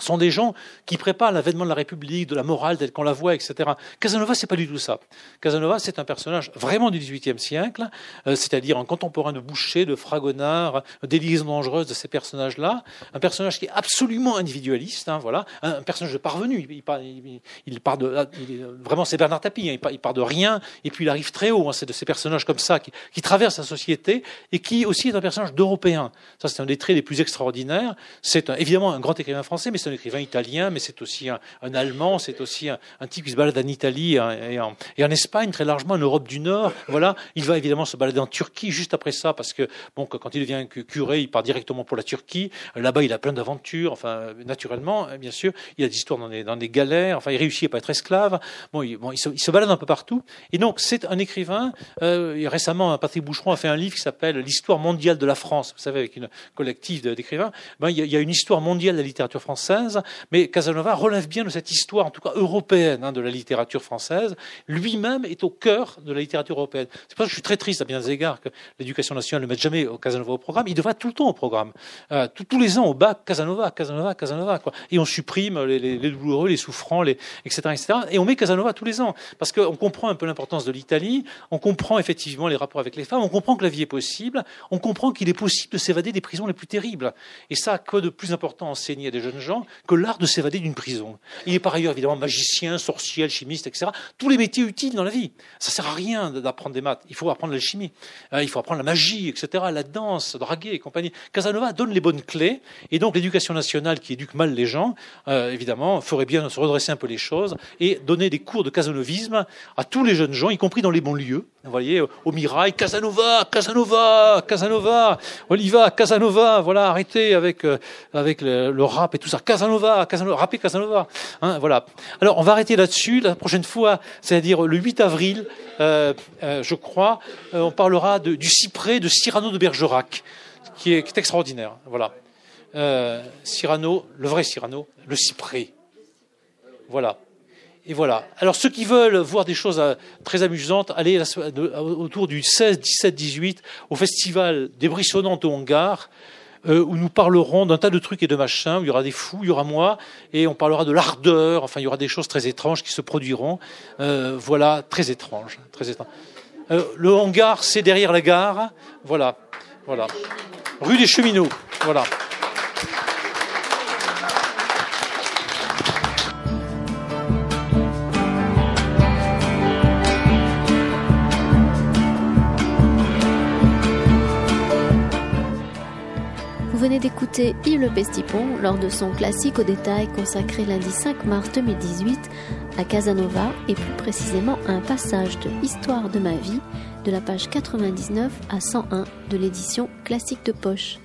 sont des gens qui préparent l'avènement de la République, de la morale telle qu'on la voit, etc. Casanova, c'est pas du tout ça. Casanova, c'est un personnage vraiment du XVIIIe siècle, euh, c'est-à-dire un contemporain de Boucher, de Fragonard, des liaisons dangereuses de ces personnages-là, un personnage qui est absolument individualiste, hein, voilà, un, personnage de parvenu. Il, part, de, il, vraiment, c'est Bernard Tapie, hein, il, part, il, part, de rien et puis il arrive très haut. Hein, c'est de ces personnages comme ça qui, qui traversent la société et qui aussi est un personnage d'européen. Ça, c'est un des traits les plus extraordinaires. C'est évidemment un grand écrivain français, mais c'est écrivain italien, mais c'est aussi un, Allemand, c'est aussi un, type qui se balade en Italie et en, et en, Espagne, très largement, en Europe du Nord. Voilà, il va évidemment se balader en Turquie juste après ça, parce que bon, quand il devient curé, il part directement pour la Turquie. Là-bas, il a plein d'aventures, enfin, naturellement, bien sûr. Il a des histoires dans des, galères. Enfin, il réussit à pas être esclave. Bon, il, se, balade un peu partout. Et donc, c'est un écrivain. Euh, récemment, Patrick Boucheron a fait un livre qui s'appelle L'histoire mondiale de la France. Vous savez, avec une collective d'écrivains. Ben, il y a une histoire mondiale de la littérature française mais Casanova relève bien de cette histoire, en tout cas européenne, hein, de la littérature française. Lui-même est au cœur de la littérature européenne. C'est pour ça que je suis très triste à bien des égards que l'éducation nationale ne mette jamais Casanova au programme. Il devrait tout le temps au programme. Euh, tous les ans, au bac, Casanova, Casanova, Casanova. Quoi. Et on supprime les, douloureux, les souffrants, etc., etc. Et on met Casanova tous les ans. Parce qu'on comprend un peu l'importance de l'Italie, on comprend effectivement les rapports avec les femmes, on comprend que la vie est possible, on comprend qu'il est possible de s'évader des prisons les plus terribles. Et ça, quoi de plus important à enseigner à des jeunes gens que l'art de s'évader d'une prison. Il est par ailleurs évidemment magicien, sorcier, alchimiste, etc. Tous les métiers utiles dans la vie. Ça sert à rien d'apprendre des maths. Il faut apprendre l'alchimie. Euh, il faut apprendre la magie, etc. La danse, draguer et compagnie. Casanova donne les bonnes clés. Et donc l'éducation nationale qui éduque mal les gens, euh, évidemment, ferait bien se redresser un peu les choses et donner des cours de casanovisme à tous les jeunes gens, y compris dans les bons lieux. Vous voyez, au Mirail, Casanova, Casanova, Casanova, Oliva, Casanova, voilà, arrêtez avec, euh, avec le, rap et tout ça. Casanova, Casanova, rappez Casanova. Hein. Alors, on va arrêter là-dessus. La prochaine fois, c'est-à-dire le 8 avril, euh, euh, je crois, euh, on parlera du cyprès de Cyrano de Bergerac, qui est, extraordinaire. Voilà. Cyrano, le vrai Cyrano, le cyprès. Voilà. Et voilà. Alors ceux qui veulent voir des choses très amusantes, allez autour du 16, 17, 18 au festival des Brissonnantes au Hangar. Euh, où nous parlerons d'un tas de trucs et de machins, où il y aura des fous, il y aura moi, et on parlera de l'ardeur, enfin il y aura des choses très étranges qui se produiront. Euh, voilà, très étrange. Très étrange. Euh, le hangar, c'est derrière la gare. Voilà, voilà. Rue des Cheminots. Voilà. D'écouter Yves Le lors de son classique au détail consacré lundi 5 mars 2018 à Casanova et plus précisément à un passage de Histoire de ma vie de la page 99 à 101 de l'édition classique de poche.